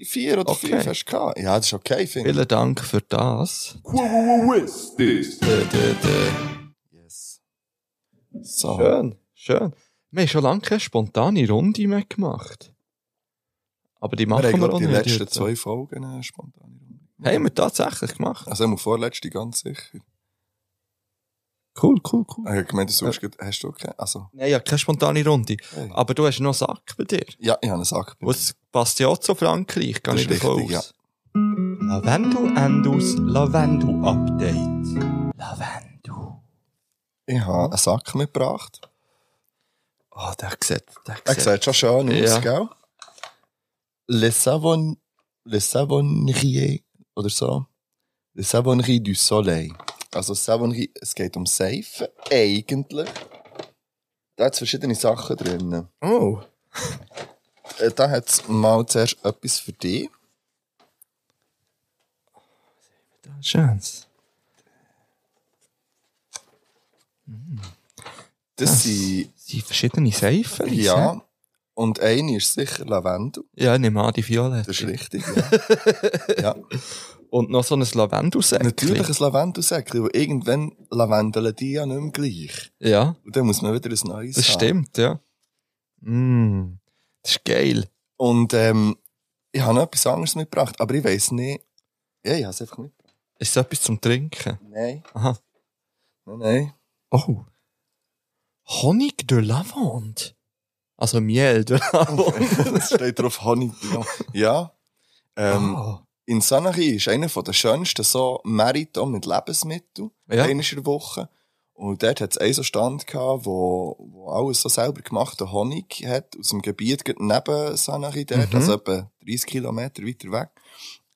Vier oder Okay. fünf hast du gehabt. Ja, das ist okay, finde ich. Vielen Dank für das. Quiz this. Yes. So. Schön, schön. Wir haben schon lange keine spontane Runde mehr gemacht. Aber die Wir machen haben, wir, glaub, auch die nicht. letzten heute. zwei Folgen äh, spontan. Haben wir tatsächlich gemacht. Also, immer vorletzte, ganz sicher. Cool, cool, cool. Ich habe gemeint, du suchst, grad- hast du okay? Also, Nein, ja, keine spontane Runde. hey. Aber du hast noch einen Sack bei dir. ja, ich habe einen Sack. bei Was passt ja auch zu Frankreich, Das ich davon aus. Lavendel Endus Lavendel Update. Lavendel. mir. Ich habe einen Sack mitgebracht. Oh, der sieht, der Er sieht. sieht schon schön aus, Ja. gell? Le Savon, Le Savonnerie, oder so. Le Savonnerie du Soleil. Also Savonnerie, es geht um Seifen, eigentlich. Da hat verschiedene Sachen drin. Oh. Äh, Da hat es mal zuerst etwas für dich. Schönes. Das sind, sind verschiedene Seifen. ja, und eine ist sicher Lavendel. Ja, nimm an, die Violette. Das ist richtig, ja. ja. Und noch so ein Lavendelsäckchen. Natürlich ein Lavendelsäckchen, weil irgendwann lavendeln die ja nicht mehr gleich. Ja, Und dann muss man wieder ein neues das haben. stimmt, ja. Mm, das ist geil. Und ähm, ich habe noch etwas anderes mitgebracht, aber ich weiss nicht. Ja, ich habe es einfach mitgebracht. Ist das etwas zum Trinken? Nein, Aha. nein, nein. Oh. Honig de Lavande. Also Miel de Lavande. Es steht drauf Honig. Ja. ja. Ähm, oh. In Sanary ist einer der schönsten so Marathon mit Lebensmitteln. Ja. In der Woche. Und dort hat es einen so Stand gehabt, wo, wo alles so selber gemachten Honig hat, aus dem Gebiet neben Sanary dort, Mhm. also etwa 30 Kilometer weiter weg.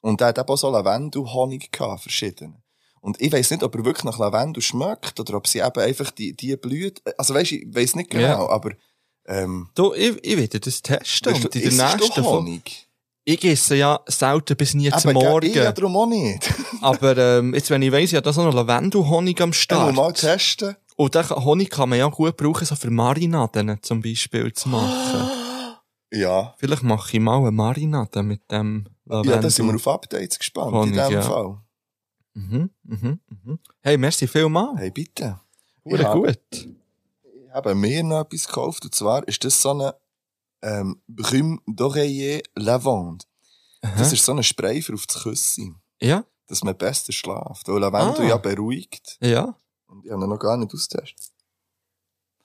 Und der hat eben auch so Lavendel-Honig gehabt, verschiedene. Und ich weiss nicht, ob er wirklich nach Lavendel schmeckt oder ob sie eben einfach die, die Blüte, also weisst, ich weiss nicht genau, Ja. aber, ähm, Du, ich, ich werde das testen weißt du, und in der nächsten. Honig? Ich esse ja selten bis nie zum Morgen. Ich ja darum auch nicht. Aber ähm, jetzt, wenn ich weiss, ich habe da so einen Lavendelhonig am Start. mal testen. Und den Honig kann man ja gut brauchen, so für Marinaden zum Beispiel zu machen. Ja. Vielleicht mache ich mal eine Marinade mit dem Lavendel. Ja, da sind wir auf Updates gespannt, Honig, in dem ja. Fall. Mhm, mhm, mhm. Hey, merci vielmals. Hey, bitte. Hure Ja. gut. Ich habe mir noch etwas gekauft, und zwar ist das so eine ähm, Brume d'Oreiller Lavande. Das Aha. ist so ein Spray für auf das Küssen, Ja, dass man besser schlaft. Weil Lavendel Ah. ja beruhigt. ja. Und ich habe ihn noch gar nicht austestet.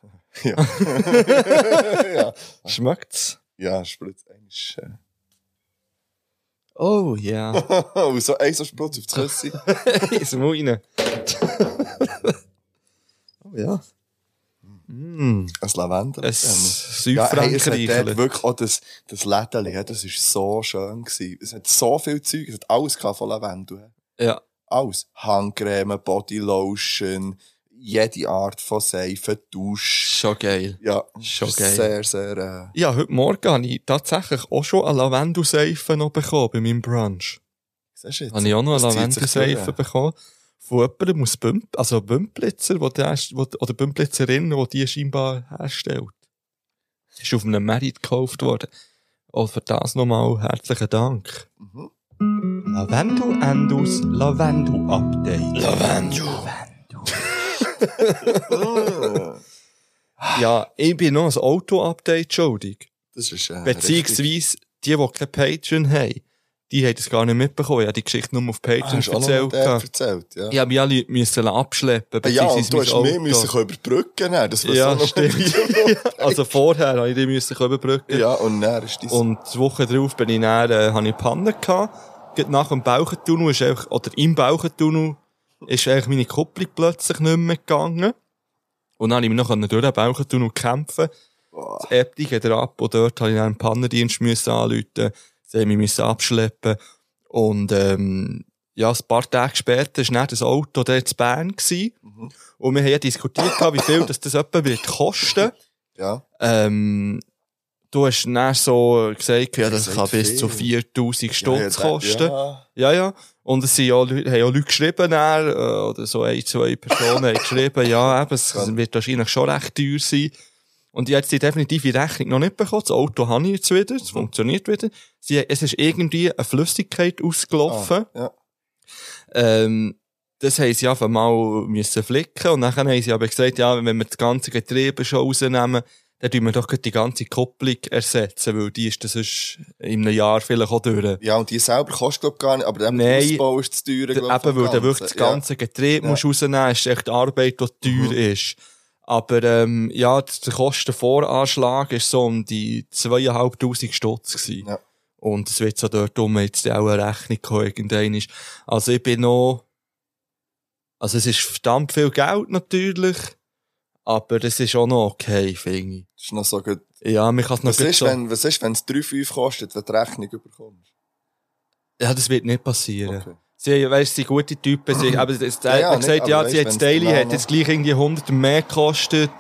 ja. ja. Schmeckt's? Ja, Spritz eins. Äh. Oh, ja. Und so ein so Spritz auf das Küssen. Ins Maul rein. oh, ja. Mm. Ein Lavendel. Es Ja, hey, es Südfrankreich. wirklich auch das, das Lädeli, das ist so schön gewesen. Es hat so viel Zeug, es hat alles von Lavendel. Ja. Alles. Handcreme, Bodylotion, jede Art von Seife, Dusch. Schon geil. Ja, Schon geil. Sehr, sehr, Ja, heute Morgen habe ich tatsächlich auch schon eine Lavendelseife noch bekommen bei meinem Brunch. äh, siehst du jetzt? Habe ich auch noch eine Lavendelseife bekommen. Von jemandem aus Bümp, also Bümplitzer, wo der, wo, oder Bümplitzerin, die die scheinbar herstellt. Die ist auf einem Merit gekauft worden. Und für das nochmal herzlichen Dank. Mhm. Lavendel Endus Lavendel Update. Lavendel. Ja, ich bin noch ein Auto-Update schuldig. Das ist, äh, Beziehungsweise, die, die kein Patreon haben, die haben das gar nicht mitbekommen. Ich habe die Geschichte nur auf. Patreon Ah, erzählt. gehabt. erzählt, ja. Ich habe mich alle müssen abschleppen, Ah, ja, und du hast Auto. müssen überbrücken, ne? das war Ja, so noch stimmt. Also vorher habe ich die müssen überbrücken. Ja, und dann ist das... Und die Woche drauf bin ich dann, äh, habe ich Panne gehabt. Nach dem Bauchentunnel ist einfach, oder im Bauchentunnel ist eigentlich meine Kupplung plötzlich nicht mehr gegangen. Und dann habe ich mich noch durch den Bauchentunnel kämpfen. Das App geht ab und dort habe ich dann einen Pannendienst müssen anrufen. Sie haben mich müssen abschleppen. Und, ähm, ja, ein paar Tage später war das Auto dort zu Bern gewesen. Und wir haben ja diskutiert, wie viel das, das etwa wird kosten. ja. Ähm, du hast dann so gesagt, ja, das Gesagt kann bis zu viel. 4000 Ja, Stutz ja, kosten. Ja. Ja. ja, Und es sind Leute- haben auch Leute geschrieben, dann, äh, oder so ein, zwei Personen haben geschrieben, ja, eben, es wird wahrscheinlich schon recht teuer sein. Und ich habe jetzt die definitive Rechnung noch nicht bekommen. Das Auto habe ich jetzt wieder, Mhm. es funktioniert wieder. Sie, es ist irgendwie eine Flüssigkeit ausgelaufen. Ah, ja. Ähm, das haben sie einfach mal müssen flicken und dann haben sie aber gesagt, ja, wenn wir das ganze Getriebe schon rausnehmen, dann tun wir doch die ganze Kupplung ersetzen, weil die ist das sonst in einem Jahr vielleicht auch durch. ja, und die selber kostet, glaub ich, gar nicht, aber der Nein. Ausbau ist zu teuer, glaub ich, Eben, weil du wirklich das ganze Getriebe Ja. musst rausnehmen, ist echt Arbeit, die teuer ist. Aber, ähm, ja, der Kostenvoranschlag ist so um die zweieinhalbtausend Stutz gewesen. Ja. Und es wird so dort um jetzt auch eine Rechnung kommen, irgendein ist. Also ich bin noch, also es ist verdammt viel Geld natürlich, aber das ist auch noch okay, finde ich. Das ist noch so gut. Ja, man kann es noch Was ist, so, wenn, was ist, wenn es 3,5 kostet, wenn du die Rechnung überkommst? ja, das wird nicht passieren. Okay. Sie, weißt, sie sind gute Typen, sie, aber das, Ja, ja, hat gesagt, nicht, ja, aber sie weisst, hat Daily, genau hat jetzt gleich irgendwie 100 mehr gekostet,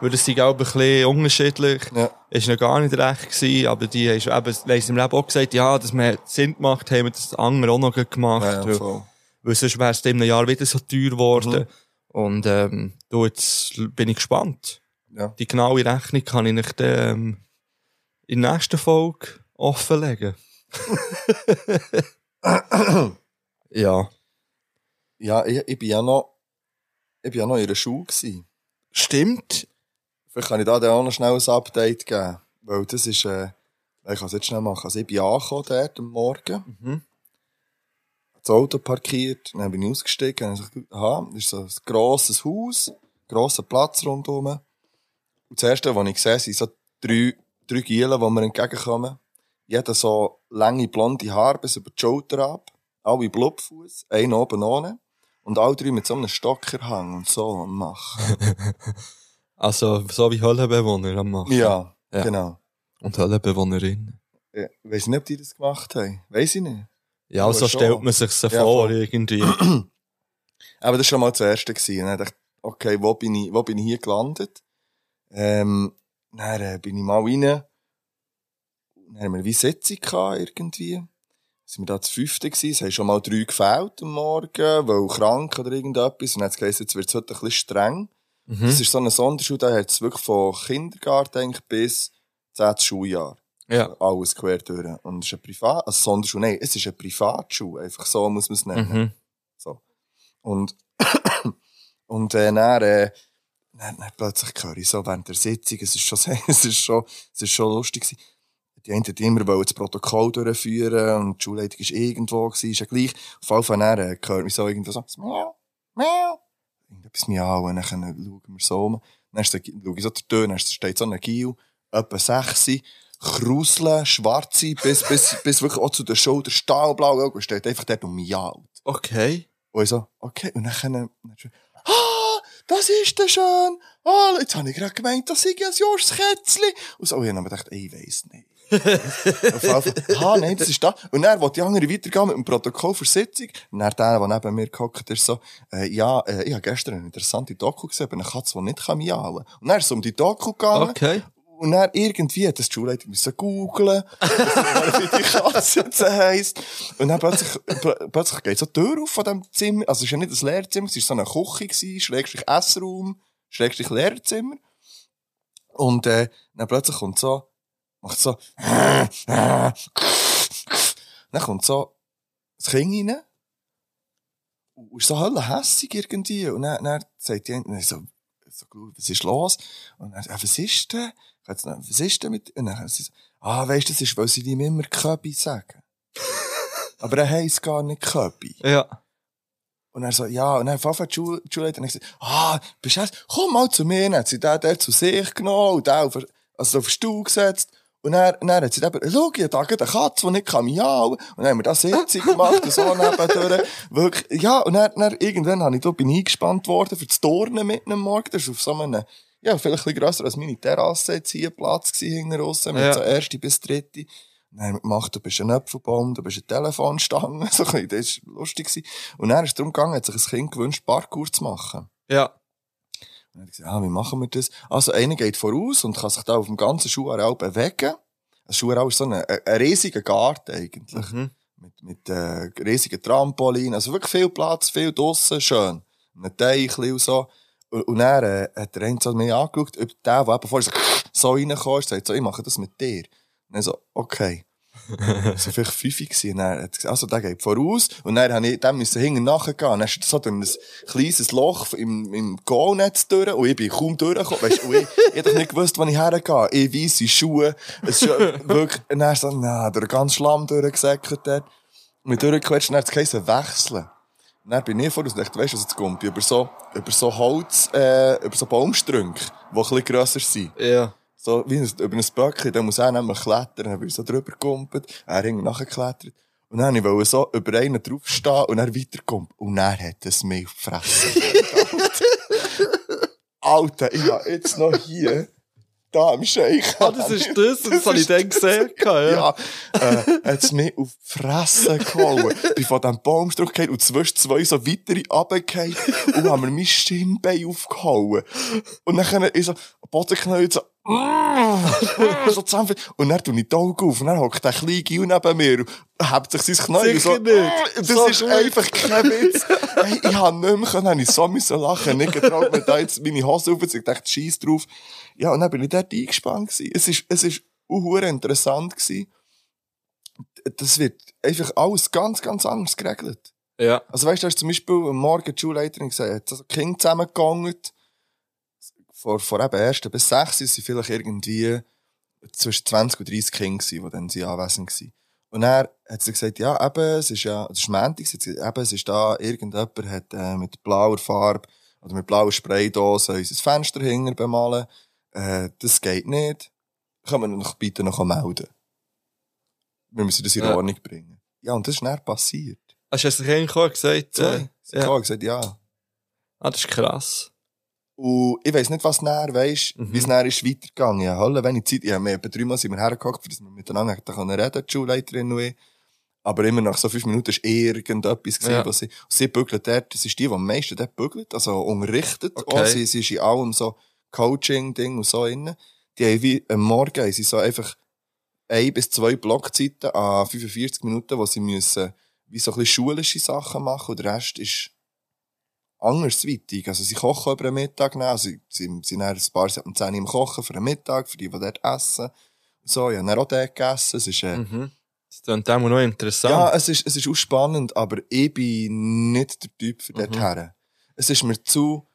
weil das sind auch ein bisschen unterschiedlich. Ja. Ist noch gar nicht recht gewesen, aber die haben eben, weil sie im Leben auch gesagt, ja, dass wir Sinn gemacht haben, wir das andere auch noch gemacht. Ja, ja, weil, weil sonst wäre es in einem Jahr wieder so teuer geworden. Mhm. Und, ähm, du, jetzt bin ich gespannt. Ja. Die genaue Rechnung kann ich nicht, ähm, in der nächsten Folge offenlegen. Ja. Ja, ich, ich bin ja noch, ich bin ja noch in der Schule gewesen. Stimmt. Vielleicht kann ich da dann auch noch schnell ein Update geben. Weil das ist, äh, ich kann es jetzt schnell machen. Also ich bin angekommen dort am Morgen. Mhm. Das Auto parkiert, dann bin ich ausgestiegen und ich aha, das ist so ein grosses Haus, grosser Platz rundherum. Und das erste, was ich sehe, sind so drei, drei Gielen, die mir entgegenkommen. Jeder so lange blonde Haare bis über die Schulter ab, alle Blubfuß, einer oben ohne. Und alle drei mit so einem Stockerhang und so am machen. Also, so wie Höhlenbewohner am machen. Ja, Ja. genau. Und Höhlenbewohnerinnen. Ja, weiss nicht, ob die das gemacht haben. Weiss ich nicht. Ja, Aber so schon. stellt man sich so Ja, vor, voll. irgendwie. Aber das war schon mal das Erste. Gewesen. Dann dachte ich, okay, wo bin ich, wo bin ich hier gelandet? Ähm, dann äh, bin ich mal rein. Dann haben wir wie Sitzung gehabt, irgendwie. Sind wir da zu fünfte gewesen. Es haben schon mal drei gefällt am Morgen, weil krank oder irgendetwas. Und dann hat es geheißen, jetzt wird es heute ein bisschen streng. Mhm. Das ist so eine Sonderschule, da hat es wirklich von Kindergarten eigentlich bis 10. Schuljahr. Ja. Alles quer durch. Und es ist eine Privat, also Sonderschule, nein, es ist eine Privatschule. Einfach so muss man es nennen. Mhm. So. Und, und, äh, dann, äh, dann, dann plötzlich höre ich so während der Sitzung, es ist schon, es ist schon, es ist schon lustig gewesen. Die einen wollten immer das Protokoll durchführen und die Schulleitung ist irgendwo gewesen, ist ja gleich. Auf jeden Fall dann, äh, hört mich so irgendwo so, miau, miau. Irgendetwas miau, und dann schauen wir so um. Dann schaue ich so die Tür, dann steht so ein Gil, etwa sechs, Krusle, schwarze, bis, bis, bis wirklich auch zu der Schulter, stahlblau, und steht einfach dort und miaut. Okay. Und ich so, okay. Und dann, dann schon, ah, das ist der schön. Ah, jetzt habe ich gerade gemeint, das sei ein Jorskätzli. Und so, und ich habe mir gedacht, ey, ich weiss nicht. Ah, nein, das ist da. Und dann wollte die andere weitergehen mit dem Protokoll für Sitzung. Und dann der, der neben mir gehockt ist, so, äh, ja, äh, ich habe gestern eine interessante Doku gesehen, über eine Katze, die nicht kann miauen. Und dann ist es um die Doku gegangen. Okay. Und dann irgendwie hat das die Schulleitung müssen googlen, wie die Katze jetzt heisst. Und dann plötzlich, pl- plötzlich geht so die Tür auf von dem Zimmer. Also es war ja nicht ein Lehrzimmer, es war so eine Küche, Schrägstrich Essraum, Schrägstrich Lehrzimmer. Und, äh, dann plötzlich kommt so, macht so, dann kommt so das Kind rein. Und ist so helle hässig irgendwie. Und dann, dann sagt die eine, dann so, so was ist los? Und dann, ja, was ist denn? Ich Was ist denn mit, und dann sie so, ah, weisst du, das ist, weil sie ihm immer Köbi sagen. Aber er heisst gar nicht Köbi. Ja. Und er so, ja, und dann einmal die Schul- die Schulleiterin gesagt, ah, bist du erst, komm mal zu mir. Dann hat sie den der zu sich genommen und den auf, also auf den Stuhl gesetzt. Und dann, dann hat sie eben, schau, ich habe eine Katze, die nicht kann miauen. Und dann haben wir da Sitzung gemacht und so nebendurch. Wirklich, ja, und dann, dann irgendwann habe ich da, bin ich eingespannt worden für das Turnen mitten am Morgen. Das ist auf so einem, ja, vielleicht ein bisschen grösser als meine Terrasse jetzt hier Platz gewesen, hinten raus, mit Ja. so erste bis dritte. Und dann haben wir gemacht, du bist ein Apfelbaum, du bist eine Telefonstange, so ein bisschen, das war lustig. gewesen. Und dann ist es darum gegangen, hat sich ein Kind gewünscht, Parkour zu machen. Ja. Dann habe ich gesagt, ah, wie machen wir das? Also, einer geht voraus und kann sich da auf dem ganzen Schuhareal bewegen. Ein Schuhareal ist so ein, ein, ein riesiger Garten eigentlich. Mhm. Mit, mit äh, riesigen Trampolin. Also wirklich viel Platz, viel draussen, schön. Ein Teich und so. Und, und dann äh, hat der eine so mir angeschaut, ob der, der vorher so, so reingekommen ist, sagt so, ich mache das mit dir. Und dann so, okay. so vielleicht fünf gewesen. Also, der geht voraus. Und dann habe ich dem müssen hinten nachgehen. Und dann so ein kleines Loch im, im Goalnetz durch. Und ich bin kaum durchgekommen. Weißt du, ich, ich nicht gewusst, wo ich hergehe. Ich weisse Schuhe. Es ist wirklich, und dann so, na, durch ganzen Schlamm durchgesäckert wir durchgequetscht, dann hat es wechseln. Dann bin ich voraus und dachte, weißt du, kommt? Über so, über so Holz, äh, über so Baumstrünke, die ein bisschen grösser sind. Ja. So, wie ein, über ein Böckchen, da muss er nämlich klettern, dann bin ich so drüber gekumpelt, er hing nachgeklettert. Und dann wollte ich so über einen draufstehen und er weiterkommt. Und dann hat es die Fresse. Alter, ich hab jetzt noch hier, da am Scheich. Ah, das ist das, das habe ich dann gesehen. Ja. Ja, äh, hat's mich auf die Fresse gehauen. bin von diesem Baumstrauch gefallen und zwischen zwei so weitere runtergefallen und haben mir mein Stimmbein aufgehauen. Und dann ist so, Bodenknäuel so, so zusammen. Und dann tue ich die Augen auf und dann hockt der kleine Gil neben mir und hebt sich sein Knäuel so. nicht. Das So ist gut. einfach kein Witz. Hey, ich hab nicht mehr können, ich so müssen lachen. Nicht getraut, mir da jetzt meine Hose aufzuziehen. Ich dachte, scheiß drauf. Ja, und dann bin ich dort eingespannt gewesen. Es ist, es ist uhuere interessant gewesen. Das wird einfach alles ganz, ganz anders geregelt. Ja. Also weißt du, da ist zum Beispiel am Morgen die Schulleiterin gesagt, hat die Kinder zusammengegangen. Vor, vor eben ersten bis sechs sind sie vielleicht irgendwie zwischen 20 und 30 Kinder gewesen, die dann sie anwesend waren. Und dann hat sie gesagt, ja, eben, es ist ja, es ist Montag, sie gesagt, eben, es ist da, irgendjemand hat äh, mit blauer Farbe oder mit blauer Spraydose unser Fenster hinter bemalen. Äh, das geht nicht. Können wir noch bitte noch melden? Wir müssen das in Ja. Ordnung bringen. Ja, und das ist dann passiert. Hast du es eigentlich auch gesagt? Äh, Sie hat ja. gesagt, ja. Ah, das ist krass. Und ich weiss nicht, was näher weisst, Mhm. wie es näher ist weitergegangen. Ja, Hölle, wenn ich Zeit, ich habe mir etwa dreimal sind wir hergehockt, dass wir miteinander hätten können reden, die Schulleiterin und ich. Aber immer nach so fünf Minuten ist irgendetwas gewesen, Ja. was sie, sie bügelt dort, das ist die, die am meisten dort bügelt, also unterrichtet. Okay. Auch, sie, sie ist in allem so Coaching-Ding und so innen. Die haben wie am Morgen, haben sie so einfach ein bis zwei Blockzeiten an 45 Minuten, wo sie müssen, wie so ein bisschen schulische Sachen machen und der Rest ist andersweitig. Also sie kochen über den Mittag, dann, also sie, sie sind ein paar Stunden um 10 Uhr im Kochen für den Mittag, für die, die dort essen. So, habe dann auch dort gegessen. Es ist, äh, Mhm. Das klingt auch noch interessant. ja, es ist, es ist auch spannend, aber ich bin nicht der Typ für dort Mhm. her. Es ist mir zu,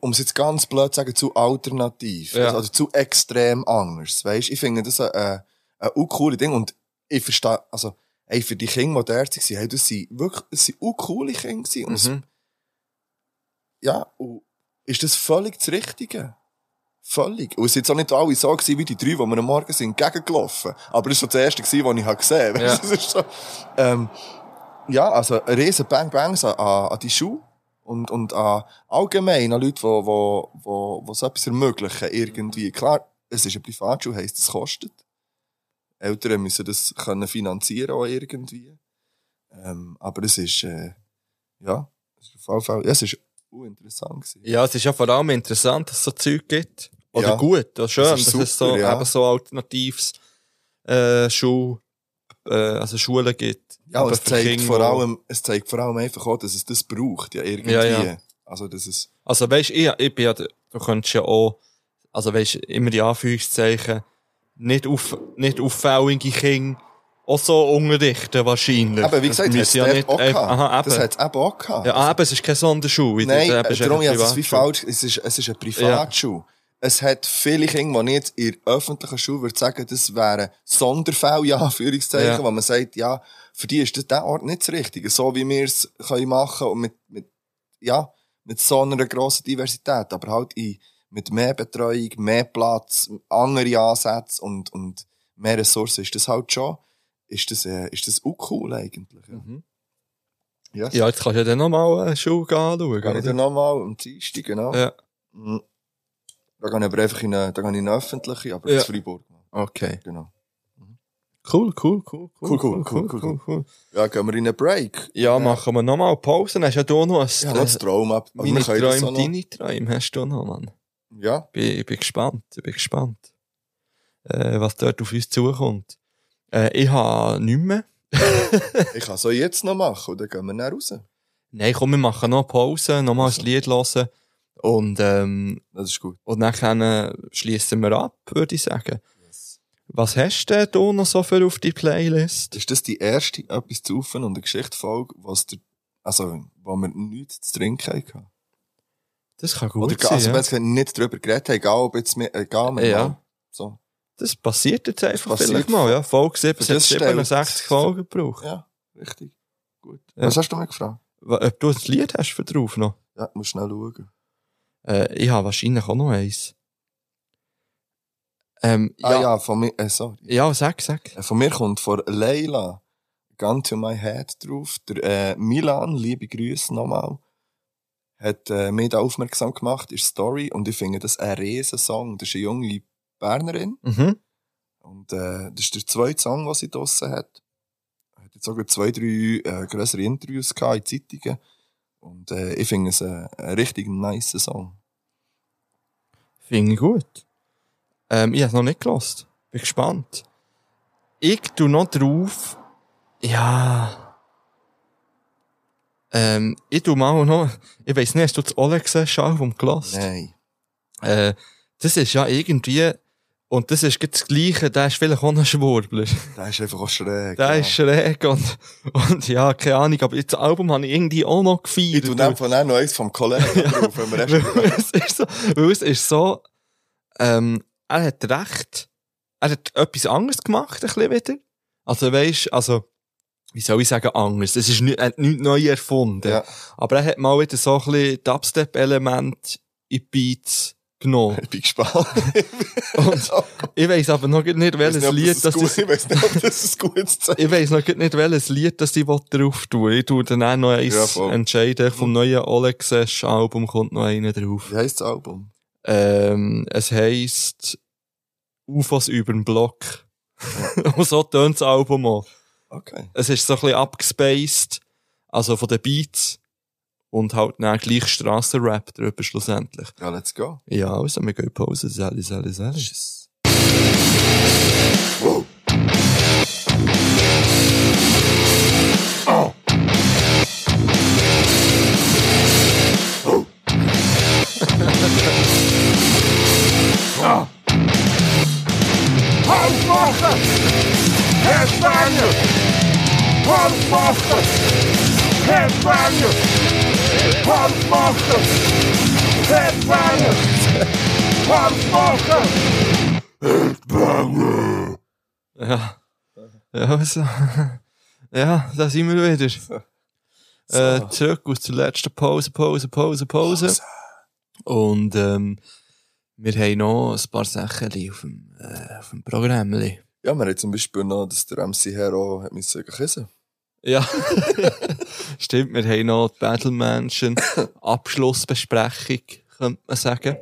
um es jetzt ganz blöd zu sagen, zu alternativ. Ja. Also, zu extrem anders. Weisst, ich finde das ein, ein, ein auch coole Ding und ich verstehe, also, ey, für die Kinder, die dort waren, hey, das sind wirklich, das sind auch coole Kinder. Und es Mhm. ja, und ist das völlig das Richtige? Völlig. Und es sind jetzt auch nicht alle so gewesen, wie die drei, die mir am Morgen sind entgegengelaufen. Aber das war das erste, gewesen, was ich habe gesehen habe. Ja. Das ist so, ähm, ja, also ein riesen Bang Bangs an, an an die Schuhe und, und an allgemein an Leute, die, so etwas ermöglichen, irgendwie. Klar, es ist ein Privatschule, heisst, es kostet. Eltern müssen das können finanzieren auch irgendwie. Ähm, aber es ist, äh, ja, es ist auf jeden Fall, ja, es ist uninteressant gewesen. Ja, es ist ja vor allem interessant, dass es so Zeug gibt. Oder Ja. gut, oder schön, Das ist dass es so, super, ja. eben so alternatives äh, Schul, äh, also Schulen gibt. Ja, Aber es zeigt, vor allem, es zeigt vor allem einfach auch, dass es das braucht, ja, irgendwie. Ja, ja. Also, dass es, Also weisst, ich, ich bin ja, du könntest ja auch, also weisst, immer die Anführungszeichen, nicht auf, nicht auffällige Kinder auch so unterrichten wahrscheinlich. aber wie gesagt, Das müssen dort nicht auch. Aha, eben. Das hat es eben auch gehabt. ja, eben, es ist keine Sonderschule. Nein, das äh, ist darum ist es wie falsch. Es ist, es ist eine Privatschule. Es hat viele Kinder, die nicht in der öffentlichen Schule würde sagen, das wären Sonderfälle, ja, Anführungszeichen, Ja. wo man sagt, ja, für die ist das der Ort nicht das Richtige. So wie wir es können machen und mit, mit, ja, mit so einer grossen Diversität, aber halt in, mit mehr Betreuung, mehr Platz, andere Ansätze und, und mehr Ressourcen ist das halt schon, ist das, äh, ist das auch cool eigentlich. Ja. Mhm. Yes. Ja, jetzt kannst du ja dann nochmal eine Schule anschauen. Kann ich oder? dann nochmal am Dienstag, genau. Ja. Mhm. Da gehe ich aber einfach in eine, da gehe ich in eine öffentliche, aber Ja. in Freiburg. Okay. Genau. Cool, cool, cool, Cool, cool, cool, cool, cool. Ja, gehen wir in einen Break. Ja, machen wir nochmal Pause. Dann hast du ja da noch ein, Ja, das Traum ab. Also meine Träume, noch- deine Träume hast du noch, Mann. Ja, bin, ich bin gespannt, ich bin gespannt, äh, was dort auf uns zukommt. Äh, ich habe nichts mehr. ich kann so jetzt noch machen dann gehen wir dann raus. Nein, komm, wir machen noch Pause, nochmal ein Lied hören und, ähm, Das ist gut. und dann äh, schließen wir ab, würde ich sagen. Was hast du denn noch so für auf die Playlist? Ist das die erste etwas zu offen und eine Geschichte-Folge, was der, also, wo wir nichts zu trinken hatten? Das kann gut Oder, sein, also, ja. wenn wir nicht drüber geredet haben, egal ob jetzt, mir- egal, wir Ja. mal. So. Das passiert jetzt einfach passiert. vielleicht mal, ja. Folge 7 Das hat stellt- 67 Folgen gebraucht. Ja, richtig. Gut. Ja. Was hast du mich gefragt? Ob du ein Lied hast für drauf noch? Ja, musst schnell schauen. Äh, ich habe wahrscheinlich auch noch eins. Ähm, Ah ja, ja, von mir, äh, sorry. ja, sag, sag. Äh, Von mir kommt von Leila Gun to My Head drauf. Der äh, Milan, liebe Grüße nochmal, hat äh, mich da aufmerksam gemacht, ist Story und ich finde das ein riesen Song. Das ist eine junge Bernerin Mhm. und äh, das ist der zweite Song, den sie draussen hat. Hat jetzt sogar zwei, drei äh, grössere Interviews gehabt in Zeitungen und äh, ich finde es ein, ein richtig nice Song. Finde ich gut. Ähm, ich habe noch nicht gelost. Bin gespannt. Ich tu noch drauf. Ja. Ähm, ich tu mal noch. Ich weiss nicht, hast du das Olex Album gelost? Nein. Äh, das ist ja irgendwie. Und das ist das Gleiche. Der ist vielleicht auch ein Schwurbler. Der ist einfach auch schräg. Der ja. ist schräg und, und ja, keine Ahnung. Aber das Album habe ich irgendwie auch noch Ich gefeiert. tu dem von auch noch eins vom Kollegen drauf, wenn wir es ist so, weil es ist so, ähm, er hat recht, er hat etwas anderes gemacht, ein bisschen wieder. Also weisst, also, wie soll ich sagen, anders? Es ist nicht, er hat nichts neu erfunden. Ja. Aber er hat mal wieder so ein bisschen Dubstep-Element in Beats genommen. Ich bin gespannt. Und ich weiss aber noch nicht, welches nicht, Lied das ist. Ich weiß nicht, ob das ein gutes Zeichen Ich weiss noch nicht, welches Lied das ich drauf tue. Ich tue dann auch noch eins Ja, entscheiden. Vom neuen Olex Album kommt noch einer drauf. Wie heisst das Album? Ähm, es heisst UFOs überm Block. Und so tönt das Album auch. Okay. Es ist so ein bisschen abgespaced, also von den Beats. Und halt dann gleich Strassenrap drüber schlussendlich. Ja, let's go. Ja, also wir gehen Pause. Sally, Sally, Sally. Tschüss. Halt machen! Headbanger! Halt machen! Headbanger! Halt machen! Headbanger! Halt machen! Headbanger! Ja. Ja, also, ja, da sind wir wieder. Äh, zurück aus der letzten Pause, Pause, Pause, Pause. Und ähm, wir haben noch ein paar Sachen auf dem, äh, auf dem Programm. Ja, wir haben zum Beispiel noch, dass der MC Hero hat müssen küssen. Ja. Stimmt, wir haben noch die Battle Mansion Abschlussbesprechung, könnte man sagen.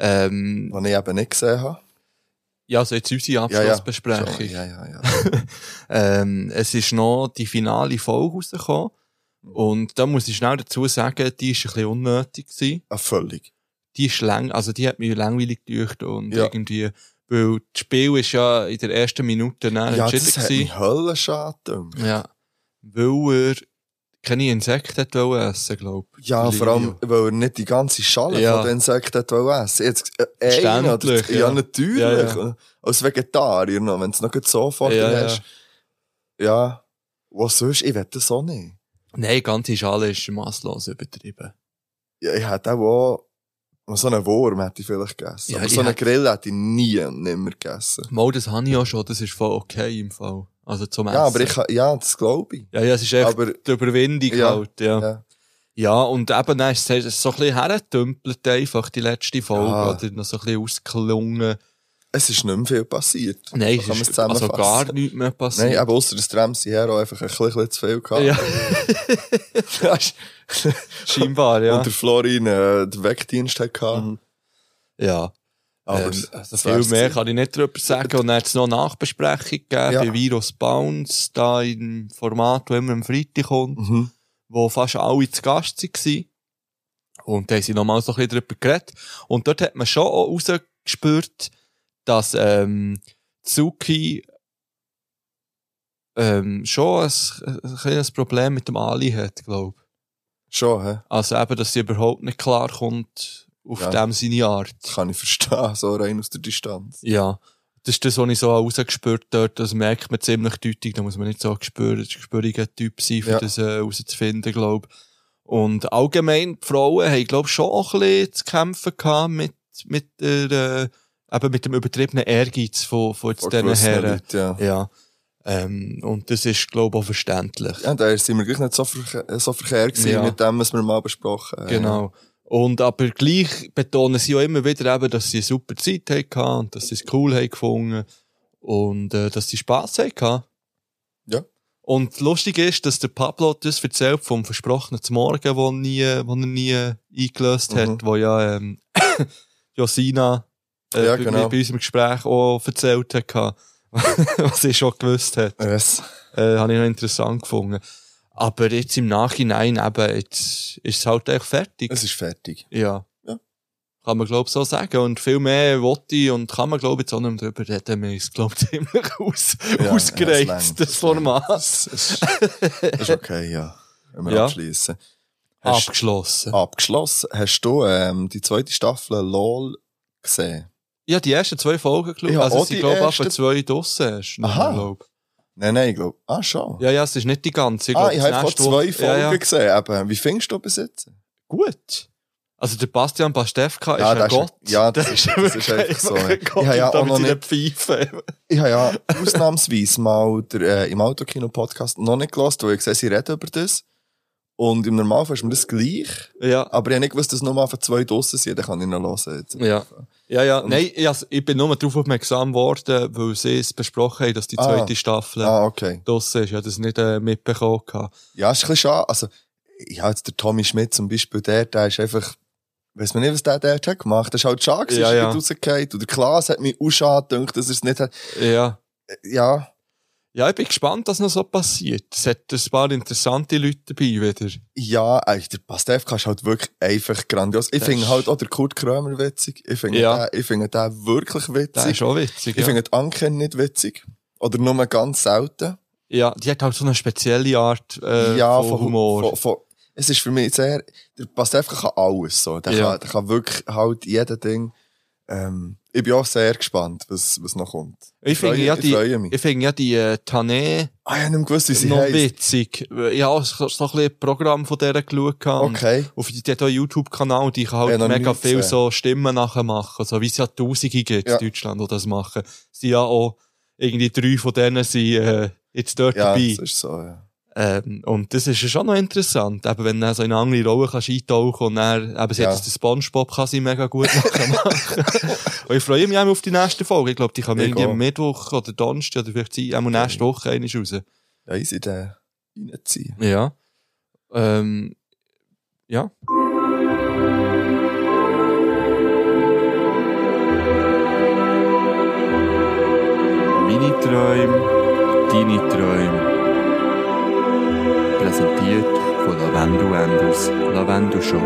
Ähm, Was ich eben nicht gesehen habe. Ja, also jetzt unsere Ja, ja. Abschlussbesprechung. Schon, Ja, ja, ja. Ähm, es ist noch die finale Folge rausgekommen. Und da muss ich schnell dazu sagen, die ist ein bisschen unnötig gewesen. Ah, völlig. Die ist lang, also die hat mich langweilig gedeucht und Ja. irgendwie, weil das Spiel ist ja in der ersten Minute dann Ja, entschieden das hat mich höllenschade gedacht. Ja. Weil er keine Insekten wollen essen, glaub ich. Ja, vor allem, weil er nicht die ganze Schale Ja. von den Insekten wollen essen. Jetzt, äh, einen oder Verständlich, ja. ja. natürlich. Ja, ja. Als Vegetarier noch, wenn es noch gut so vor Ja, dir ja. hast. Ja. Was sonst? Ich will das auch nicht. Nein, die ganze Schale ist masslos übertrieben. Ja, ich hätte auch, auch so einen Wurm hätte ich vielleicht gegessen. Ja, Aber so einen hätte- Grill hätte ich nie und nimmer gegessen. Mal, das habe ich auch schon, das ist voll okay im Fall. Also zum Essen. Ja, aber ich, ja, das glaube ich. Ja, ja, es ist echt Aber- die Überwindung Ja, halt, ja. Ja. Ja, und eben, dann ist es so ein bisschen hergetümpelt einfach, die letzte Folge, Ja. oder noch so ein bisschen ausgelungen. Es ist nicht mehr viel passiert. Nein, es ist also gar nichts mehr passiert. Nein, aber ausser dass Ramsey Hero einfach ein bisschen, zu viel gehabt. ja, scheinbar, ja. Und der Florin äh, den Wegdienst hat gehabt. Mhm. ja. Aber ähm, das also viel mehr kann ich nicht darüber sagen. Und dann hat es noch eine Nachbesprechung gegeben Ja. bei Virus Bounce, da im Format, wo immer am Freitag kommt, Mhm. wo fast alle zu Gast waren. Und da haben sie nochmal so ein bisschen darüber geredet. Und dort hat man schon auch rausgespürt, dass ähm, Zuki ähm, schon ein, ein kleines Problem mit dem Ali hat, glaube ich. Schon, hä? Also eben, dass sie überhaupt nicht klar kommt auf Ja. dem seine Art. Das kann ich verstehen, so rein aus der Distanz. Ja. Das ist das, was ich so rausgespürt dort. Das merkt man ziemlich deutlich. Da muss man nicht so ein gespür- ein gespüriger Typ sein, für Ja. das äh, herauszufinden, glaube Und allgemein, die Frauen haben, glaube ich, schon ein bisschen zu kämpfen gehabt mit, mit der, äh, eben mit dem übertriebenen Ehrgeiz von, von jetzt diesen Herren. Leuten, ja. Ja. Ähm, und das ist, glaube ich, auch verständlich. Ja, da sind wir gleich nicht so, verke äh, so verkehrt gewesen Ja. mit dem, was wir mal besprochen haben. Genau. Und aber gleich betonen sie auch immer wieder eben, dass sie eine super Zeit hatten und dass sie es cool haben gefunden und äh, dass sie Spass hatten. Ja. Und lustig ist, dass der Pablo das erzählt vom versprochenen Morgen, er nie, wo er nie eingelöst Mhm. hat, wo ja ähm, Josina äh, Ja, genau. bei unserem Gespräch auch erzählt hat, was sie schon gewusst hat. Yes. Äh, habe ich noch interessant gefunden. Aber jetzt im Nachhinein eben, jetzt ist es halt echt fertig. Es ist fertig. Ja. Ja. Kann man, glaub so sagen. Und viel mehr wollte ich und kann man, glaub jetzt auch nicht drüber reden. Wir ist, glaub ziemlich aus, Ja, ausgereizt, ja, das es Format. Das, das, das ist okay, ja. Wenn wir Ja. abschließen. Hast, Abgeschlossen. abgeschlossen. Hast du ähm, die zweite Staffel LOL gesehen? Ja, die ersten zwei Folgen geschaut. Ich hab Also, es sind, die glaub ich, ersten- zwei draussen erst. Aha. glaub. Nein, nein, ich glaube. Ah, schon. Ja, ja, es ist nicht die ganze. ah, glaub, ich habe vor zwei Folgen Ja, ja. gesehen. Eben. Wie findest du bis jetzt? Gut. Also, der Bastian Pastewka Ja, ist ein ist- Gott. ja, das ist- das ist einfach so, ja. Gott Ich habe ja auch noch nicht- Pfeife. Ich habe ja ausnahmsweise mal der, äh, im Autokino-Podcast noch nicht gelassen, weil ich gesehen sie reden über das. Und im Normalfall ist mir das gleich. Ja. Aber ich habe nicht gewusst, dass nur mal von zwei draussen sind. Dann kann ich noch hören. Jetzt. Ja. Ja, ja. Nein, ich, ich bin nur darauf aufmerksam geworden, weil sie es besprochen haben, dass die Ah. zweite Staffel Ah, okay. draussen ist. Ich habe das nicht äh, mitbekommen. Ja, ist ein bisschen schade. Also, ja, jetzt der Tommy Schmidt zum Beispiel, der, der ist einfach, weiss man nicht, was der dort hat gemacht. Das ist halt schade, Ja, ja. ja. rausgefallen. Und der Klaas hat mich auch schade gedacht, dass er es nicht hat. Ja. Ja, Ja, ich bin gespannt, was noch so passiert. Es hat ein paar interessante Leute dabei wieder. ja, eigentlich, der Pastewka ist halt wirklich einfach grandios. Ich Der finde halt auch der Kurt Krömer witzig. Ich finde Ja. den, ich finde den wirklich Das witzig. ist auch witzig. Ich Ja. finde die Anke nicht witzig. Oder nur ganz selten. ja, die hat halt so eine spezielle Art äh, von, Humor. Von, von, es ist für mich sehr, der Pastewka kann alles so. Der, Ja. kann, der kann wirklich halt jeden Ding. Ähm, ich bin auch sehr gespannt, was, was noch kommt. ich finde freue- ja ich die, mich. ich finde ja die äh, Tané Ah, ich nicht gewusst, wie sie noch heisst. witzig. Ich habe auch so, so ein bisschen Programm von der geschaut. Okay. Auf die, YouTube-Kanal, die kann Ja, halt noch mega viel so Stimmen nachher machen. So wie es ja Tausende gibt Ja. in Deutschland, die das machen. Sind ja auch irgendwie drei von denen sind, äh, jetzt dort Ja, dabei. das ist so, ja. Ähm, und das ist ja schon noch interessant, eben wenn du so in andere Rolle kannst eintauchen und dann, eben, ja. jetzt den Spongebob kann sie mega gut machen. und ich freue mich auch auf die nächste Folge. Ich glaube, die kommt irgendwie am Mittwoch oder Donnerstag oder vielleicht sie, auch nächste Woche eine raus. Ja, easy, der reinziehen. Ja. Ähm, ja. Meine Träume, deine Träume. Show.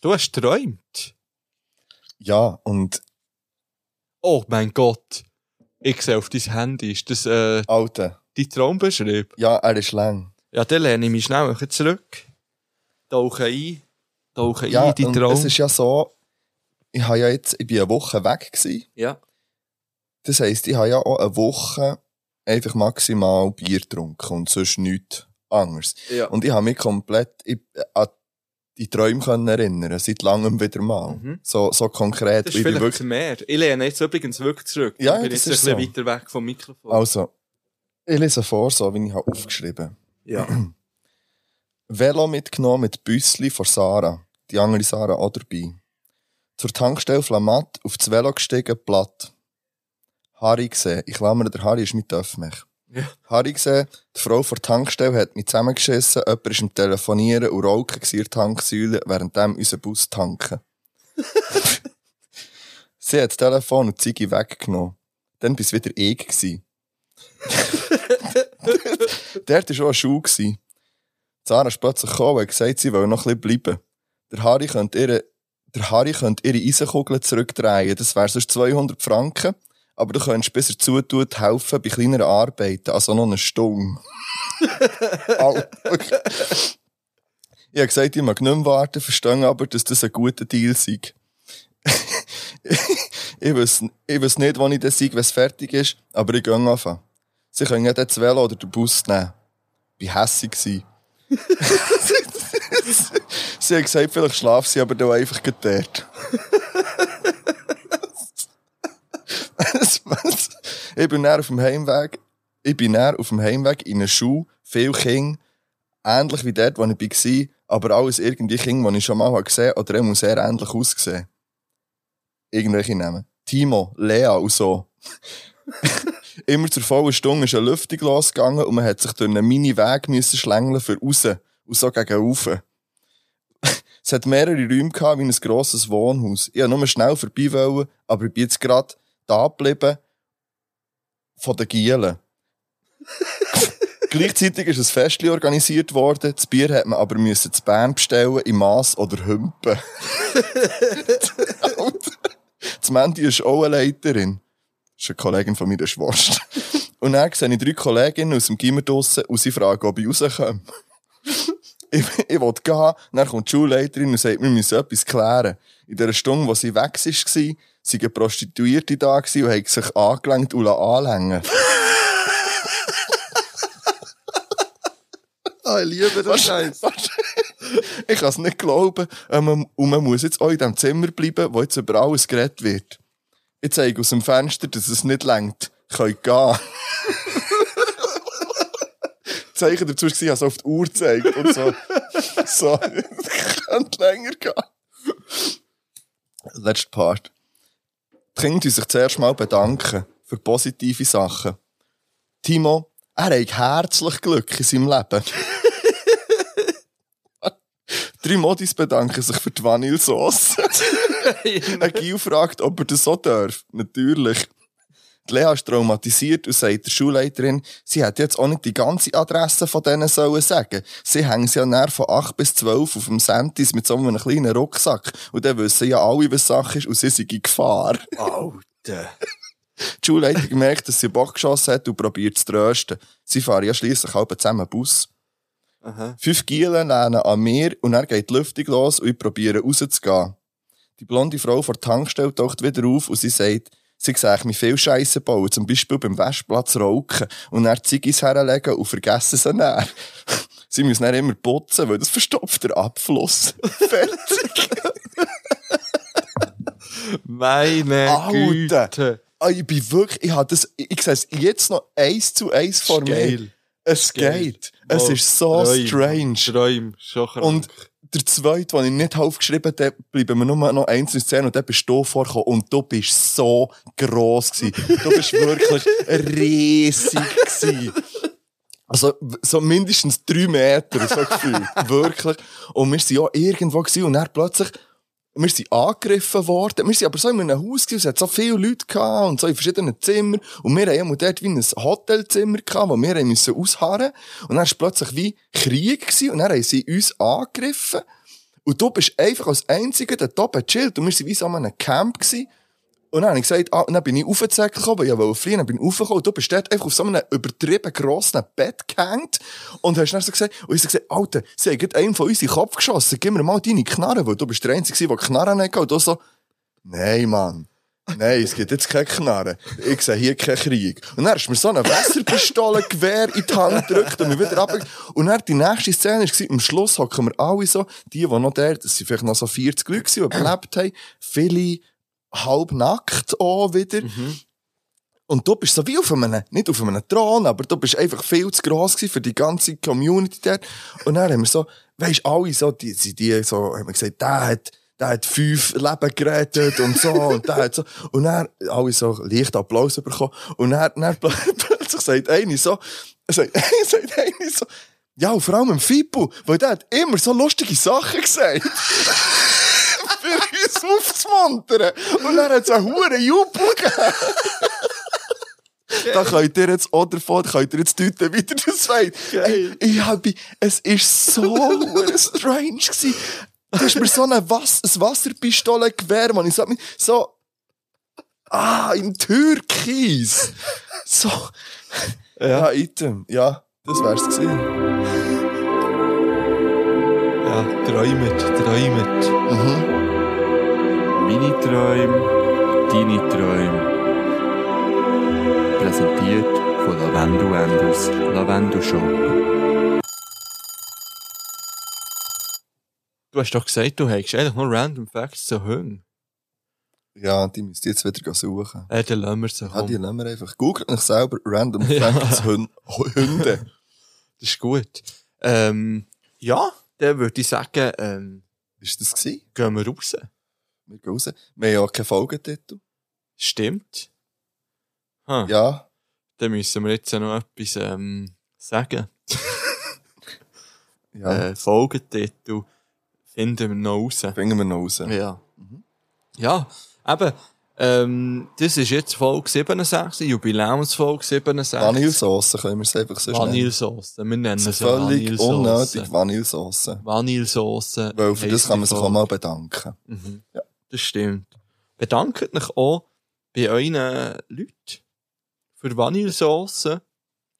Du hast geträumt? Ja, und Oh mein Gott. Ich sehe auf dein Handy. Ist das äh, Alter, dein Traumbeschreibung? ja, er ist lang. Ja, dann lehne ich mich schnell zurück. Tauche ein. Tauche Ja, ein in die und Traum. es ist ja so, ich habe ja jetzt, ich bin eine Woche weg gewesen. ja. Das heisst, ich habe ja auch eine Woche einfach maximal Bier getrunken und sonst nichts anderes. ja. Und ich habe mich komplett an die Träume können erinnern, seit langem wieder mal. Mhm. So, so konkret. Das ist vielleicht mehr. Ich lehne jetzt übrigens wirklich zurück. Ja, ich bin das jetzt ein bisschen so. weiter weg vom Mikrofon. Also, ich lese vor, so wie ich habe aufgeschrieben Ja. Velo mitgenommen mit Büssli von Sarah. Die andere Sarah auch dabei. Zur Tankstelle Flamat, auf das Velo gestiegen, platt. Harry gesehen. Ich klammere, der Harry ist mit Töffmech. Ja. Harry gesehen, die Frau vor der Tankstelle hat mich zusammengeschissen, jemand ist am Telefonieren und Rauchen in Tanksäule, währenddem unser Bus tanken. Sie hat das Telefon und die Ziege weggenommen. Dann bis wieder ich. Dort war auch ein Schuh. gsi. Sarah ist plötzlich gekommen und gesagt, sie will noch ein bisschen bleiben. Der Harry könnte ihre, der Harry könnte ihre Eisenkugel zurückdrehen. Das wäre sonst 200 Franken. Aber du könntest, bis er zutut, helfen bei kleineren Arbeiten. Also noch eine Stunde. Okay. Ich habe gesagt, ich mag nicht mehr warten, verstehe aber, dass das ein guter Deal sei. ich weiß, ich weiß nicht, wann ich das sei, wenn es fertig ist, aber ich gehe anfangen. Sie können ja das Velo oder den Bus nehmen. Ich war hässig. gewesen. sie hat gesagt, vielleicht schlafen sie aber da einfach dort. Ich bin näher auf dem Heimweg, ich bin näher auf dem Heimweg in einer Schule, viel Kinder, ähnlich wie dort, wo ich war, aber alles irgendwie Kinder, die ich schon mal gesehen habe, oder er muss sehr ähnlich aussehen. Irgendwelche Namen. Timo, Lea und so. Immer zur vollen Stunde ist eine Lüftung losgegangen und man hat sich durch einen Mini-Weg schlängeln für raus und so gegen rauf. es hat mehrere Räume gehabt, wie ein grosses Wohnhaus. Ich wollte nur schnell vorbei, aber ich bin jetzt gerade da geblieben von den Gielen. Gleichzeitig ist ein Festli organisiert worden. Das Bier hat man aber müssen zu Bern bestellen, im Mass oder Hümpen. das Mandy ist auch eine Leiterin. Das ist eine Kollegin von meiner Schwester. Und dann sehe ich drei Kolleginnen aus dem Gimmer draussen und sie fragen, ob ich rauskomme. Ich, ich will gehen, dann kommt die Schulleiterin und sagt, wir müssen etwas klären. In der Stunde, wo sie weg war, waren eine Prostituierte da und haben sich angelenkt und anlängen Ah, ich liebe das Scheiß. Ich kann es nicht glauben. Ähm, Und man muss jetzt auch in dem Zimmer bleiben, wo jetzt über alles geredet wird. Ich zeige aus dem Fenster, dass es nicht längt. Könnt gehen. Zeichen dazu war, ich habe so auf die Uhr gezeigt und so. so, könnte länger gehen. Letzter Part. Die Kinder sich zuerst mal bedanken für positive Sachen. Timo, er hat herzlich Glück in seinem Leben. Drei Modis bedanken sich für die Vanillesauce. Ein Gil fragt, ob er das so darf. Natürlich. Die Lea ist traumatisiert und sagt der Schulleiterin, sie hätte jetzt auch nicht die ganze Adresse von denen sollen sagen. Sie hängen sie ja näher von 8 bis 12 auf dem Sentis mit so einem kleinen Rucksack. Und dann wissen ja alle, was Sache ist und sie sind in Gefahr. Alter. Die Schulleitung merkt, dass sie Bock geschossen hat und probiert zu trösten. Sie fahren ja schliesslich halb zusammen Bus. Aha. Fünf Gielen lernen an mir und dann geht die Lüftung los und ich probiere rauszugehen. Die blonde Frau vor der Tankstelle taucht wieder auf und sie sagt, sie sehe mich viel Scheiße bauen, zum Beispiel beim Waschplatz rauchen und dann Ziggis herlegen und vergessen sie dann. Sie müssen dann immer putzen, weil das verstopft der Abfluss. Fertig. Meine Alter. Güte. Ah, ich bin wirklich, ich habe das, ich, sehe es jetzt noch eins zu eins vor mir. Es geht. Es Oh, ist so Träum. strange. Träum. Schon krank. Und der zweite, den ich nicht aufgeschrieben habe, bleiben wir nur noch einzelne Szenen und der bist du vorgekommen und du bist so gross gewesen. Du bist wirklich riesig gewesen. Also, so mindestens drei Meter, so gefühlt. wirklich. Und wir sind ja irgendwo gewesen und dann plötzlich wir sind angegriffen worden. Wir sind aber so in einem Haus gewesen, es hat so viele Leute gehabt und so in verschiedenen Zimmern. Und wir haben ja dort wie ein Hotelzimmer gehabt, wo wir haben müssen ausharren. Und dann war es plötzlich wie Krieg gewesen und dann haben sie uns angegriffen. Und du bist einfach als Einziger dort oben gechillt. Und wir waren wie so an einem Camp gewesen. Und dann habe ich gesagt, ah, dann bin ich aufgezeigt gekommen, ich wollte fliehen, dann bin ich aufgekommen, und du bist dort einfach auf so einem übertrieben grossen Bett gehängt, und hast dann so gesagt, und ich so gesagt, Alter, sie haben gerade einen von uns in den Kopf geschossen, gib mir mal deine Knarre, weil du bist der Einzige, der Knarren hatte, und du so, nein, Mann. Nein, es gibt jetzt keine Knarre. Ich sehe hier keinen Krieg. Und dann du mir so eine Wasserpistole Gewehr in die Hand gedrückt und mich wieder ab. Und dann die nächste Szene war, am Schluss hocken wir alle so, die, die noch der, das sind vielleicht noch so 40 Leute die überlebt haben, viele halb nackt auch wieder. Und du bist so wie auf einem, nicht auf einem Thron, aber du bist einfach viel zu gross für die ganze Community dort. Und dann haben wir so, weisst, alle so, die, die, die so, haben wir gesagt, der hat, der hat fünf Leben gerettet und so, und der hat so, und dann, alle so leicht Applaus bekommen. Und dann, dann plötzlich sagt eine so, sagt, sagt eine so, ja, vor allem im Fippo, weil der hat immer so lustige Sachen gesagt. Für uns aufzumuntern. Und dann hat es einen hohen Jubel gegeben. Da könnt ihr jetzt auch davon, könnt ihr jetzt deuten, wie ihr das wollt. Ey, ich hab, es ist so strange gewesen. Du hast mir so eine Was ein Wasserpistole-Gewehr, man. Ich sag mir, so, ah, in Türkis. So. Ja, Item. Ja, das wär's gewesen. Ja, träumet, träumet. Meine Träume, deine Träume. Präsentiert von Lavendel Enders Lavendel Shop. Du hast doch gesagt, du hättest eigentlich nur Random Facts zu Hunden. Ja, die müsst ihr jetzt wieder suchen. Äh, dann lassen wir sie. Ja, die lassen wir einfach. Googelt euch selber random Ja. Facts Hün- Hunde. Das ist gut. Ähm, ja, dann würde ich sagen, ähm, Ist das gewesen? gehen wir raus. Wir gehen raus. Wir haben ja keinen Folgetitel. Stimmt. Ha, Ja. Dann müssen wir jetzt noch etwas ähm, sagen. Ja. Äh, Folgetitel finden wir noch raus. Finden wir noch raus. Ja. Ja, eben. Ähm, das ist jetzt Folge 67, Jubiläumsfolge 67. Vanillesauce können wir es einfach so nennen. Vanillesauce. Wir nennen es ist völlig unnötig Vanillesauce. Vanillesauce. Weil für das kann man sich auch mal bedanken. Mhm. Ja. Das stimmt. Bedankt euch auch bei euren Leuten für Vanillesauce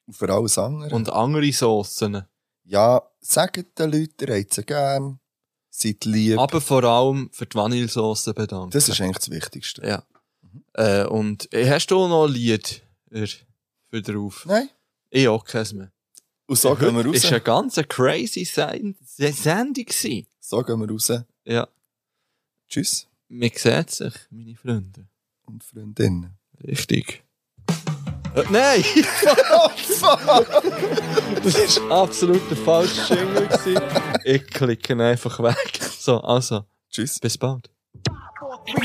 Und für alles andere. und andere Saucen. ja, sagt den Leuten, ihr habt sie gern. Seid lieb. Aber vor allem für die Vanillesauce bedanken. das ist eigentlich das Wichtigste. Ja. Äh, und äh, hast du noch ein Lied für drauf? Nein. Ich auch keins mehr. Und so gehen wir raus. ist eine ganz crazy Sen- Se- Sendung. So gehen wir raus. Ja. Tschüss. Man sieht sich, meine Freunde. Und Freundinnen. Richtig. Äh, nein! das war absolut der falsche Jingle. gewesen. Ich klicke ihn einfach weg. So, also, Tschüss. bis bald. Eine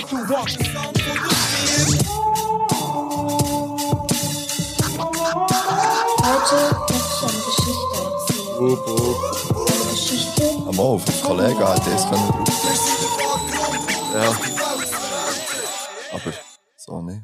Geschichte, Am Auf, Kollege hat das können. Ja. Aber so nicht.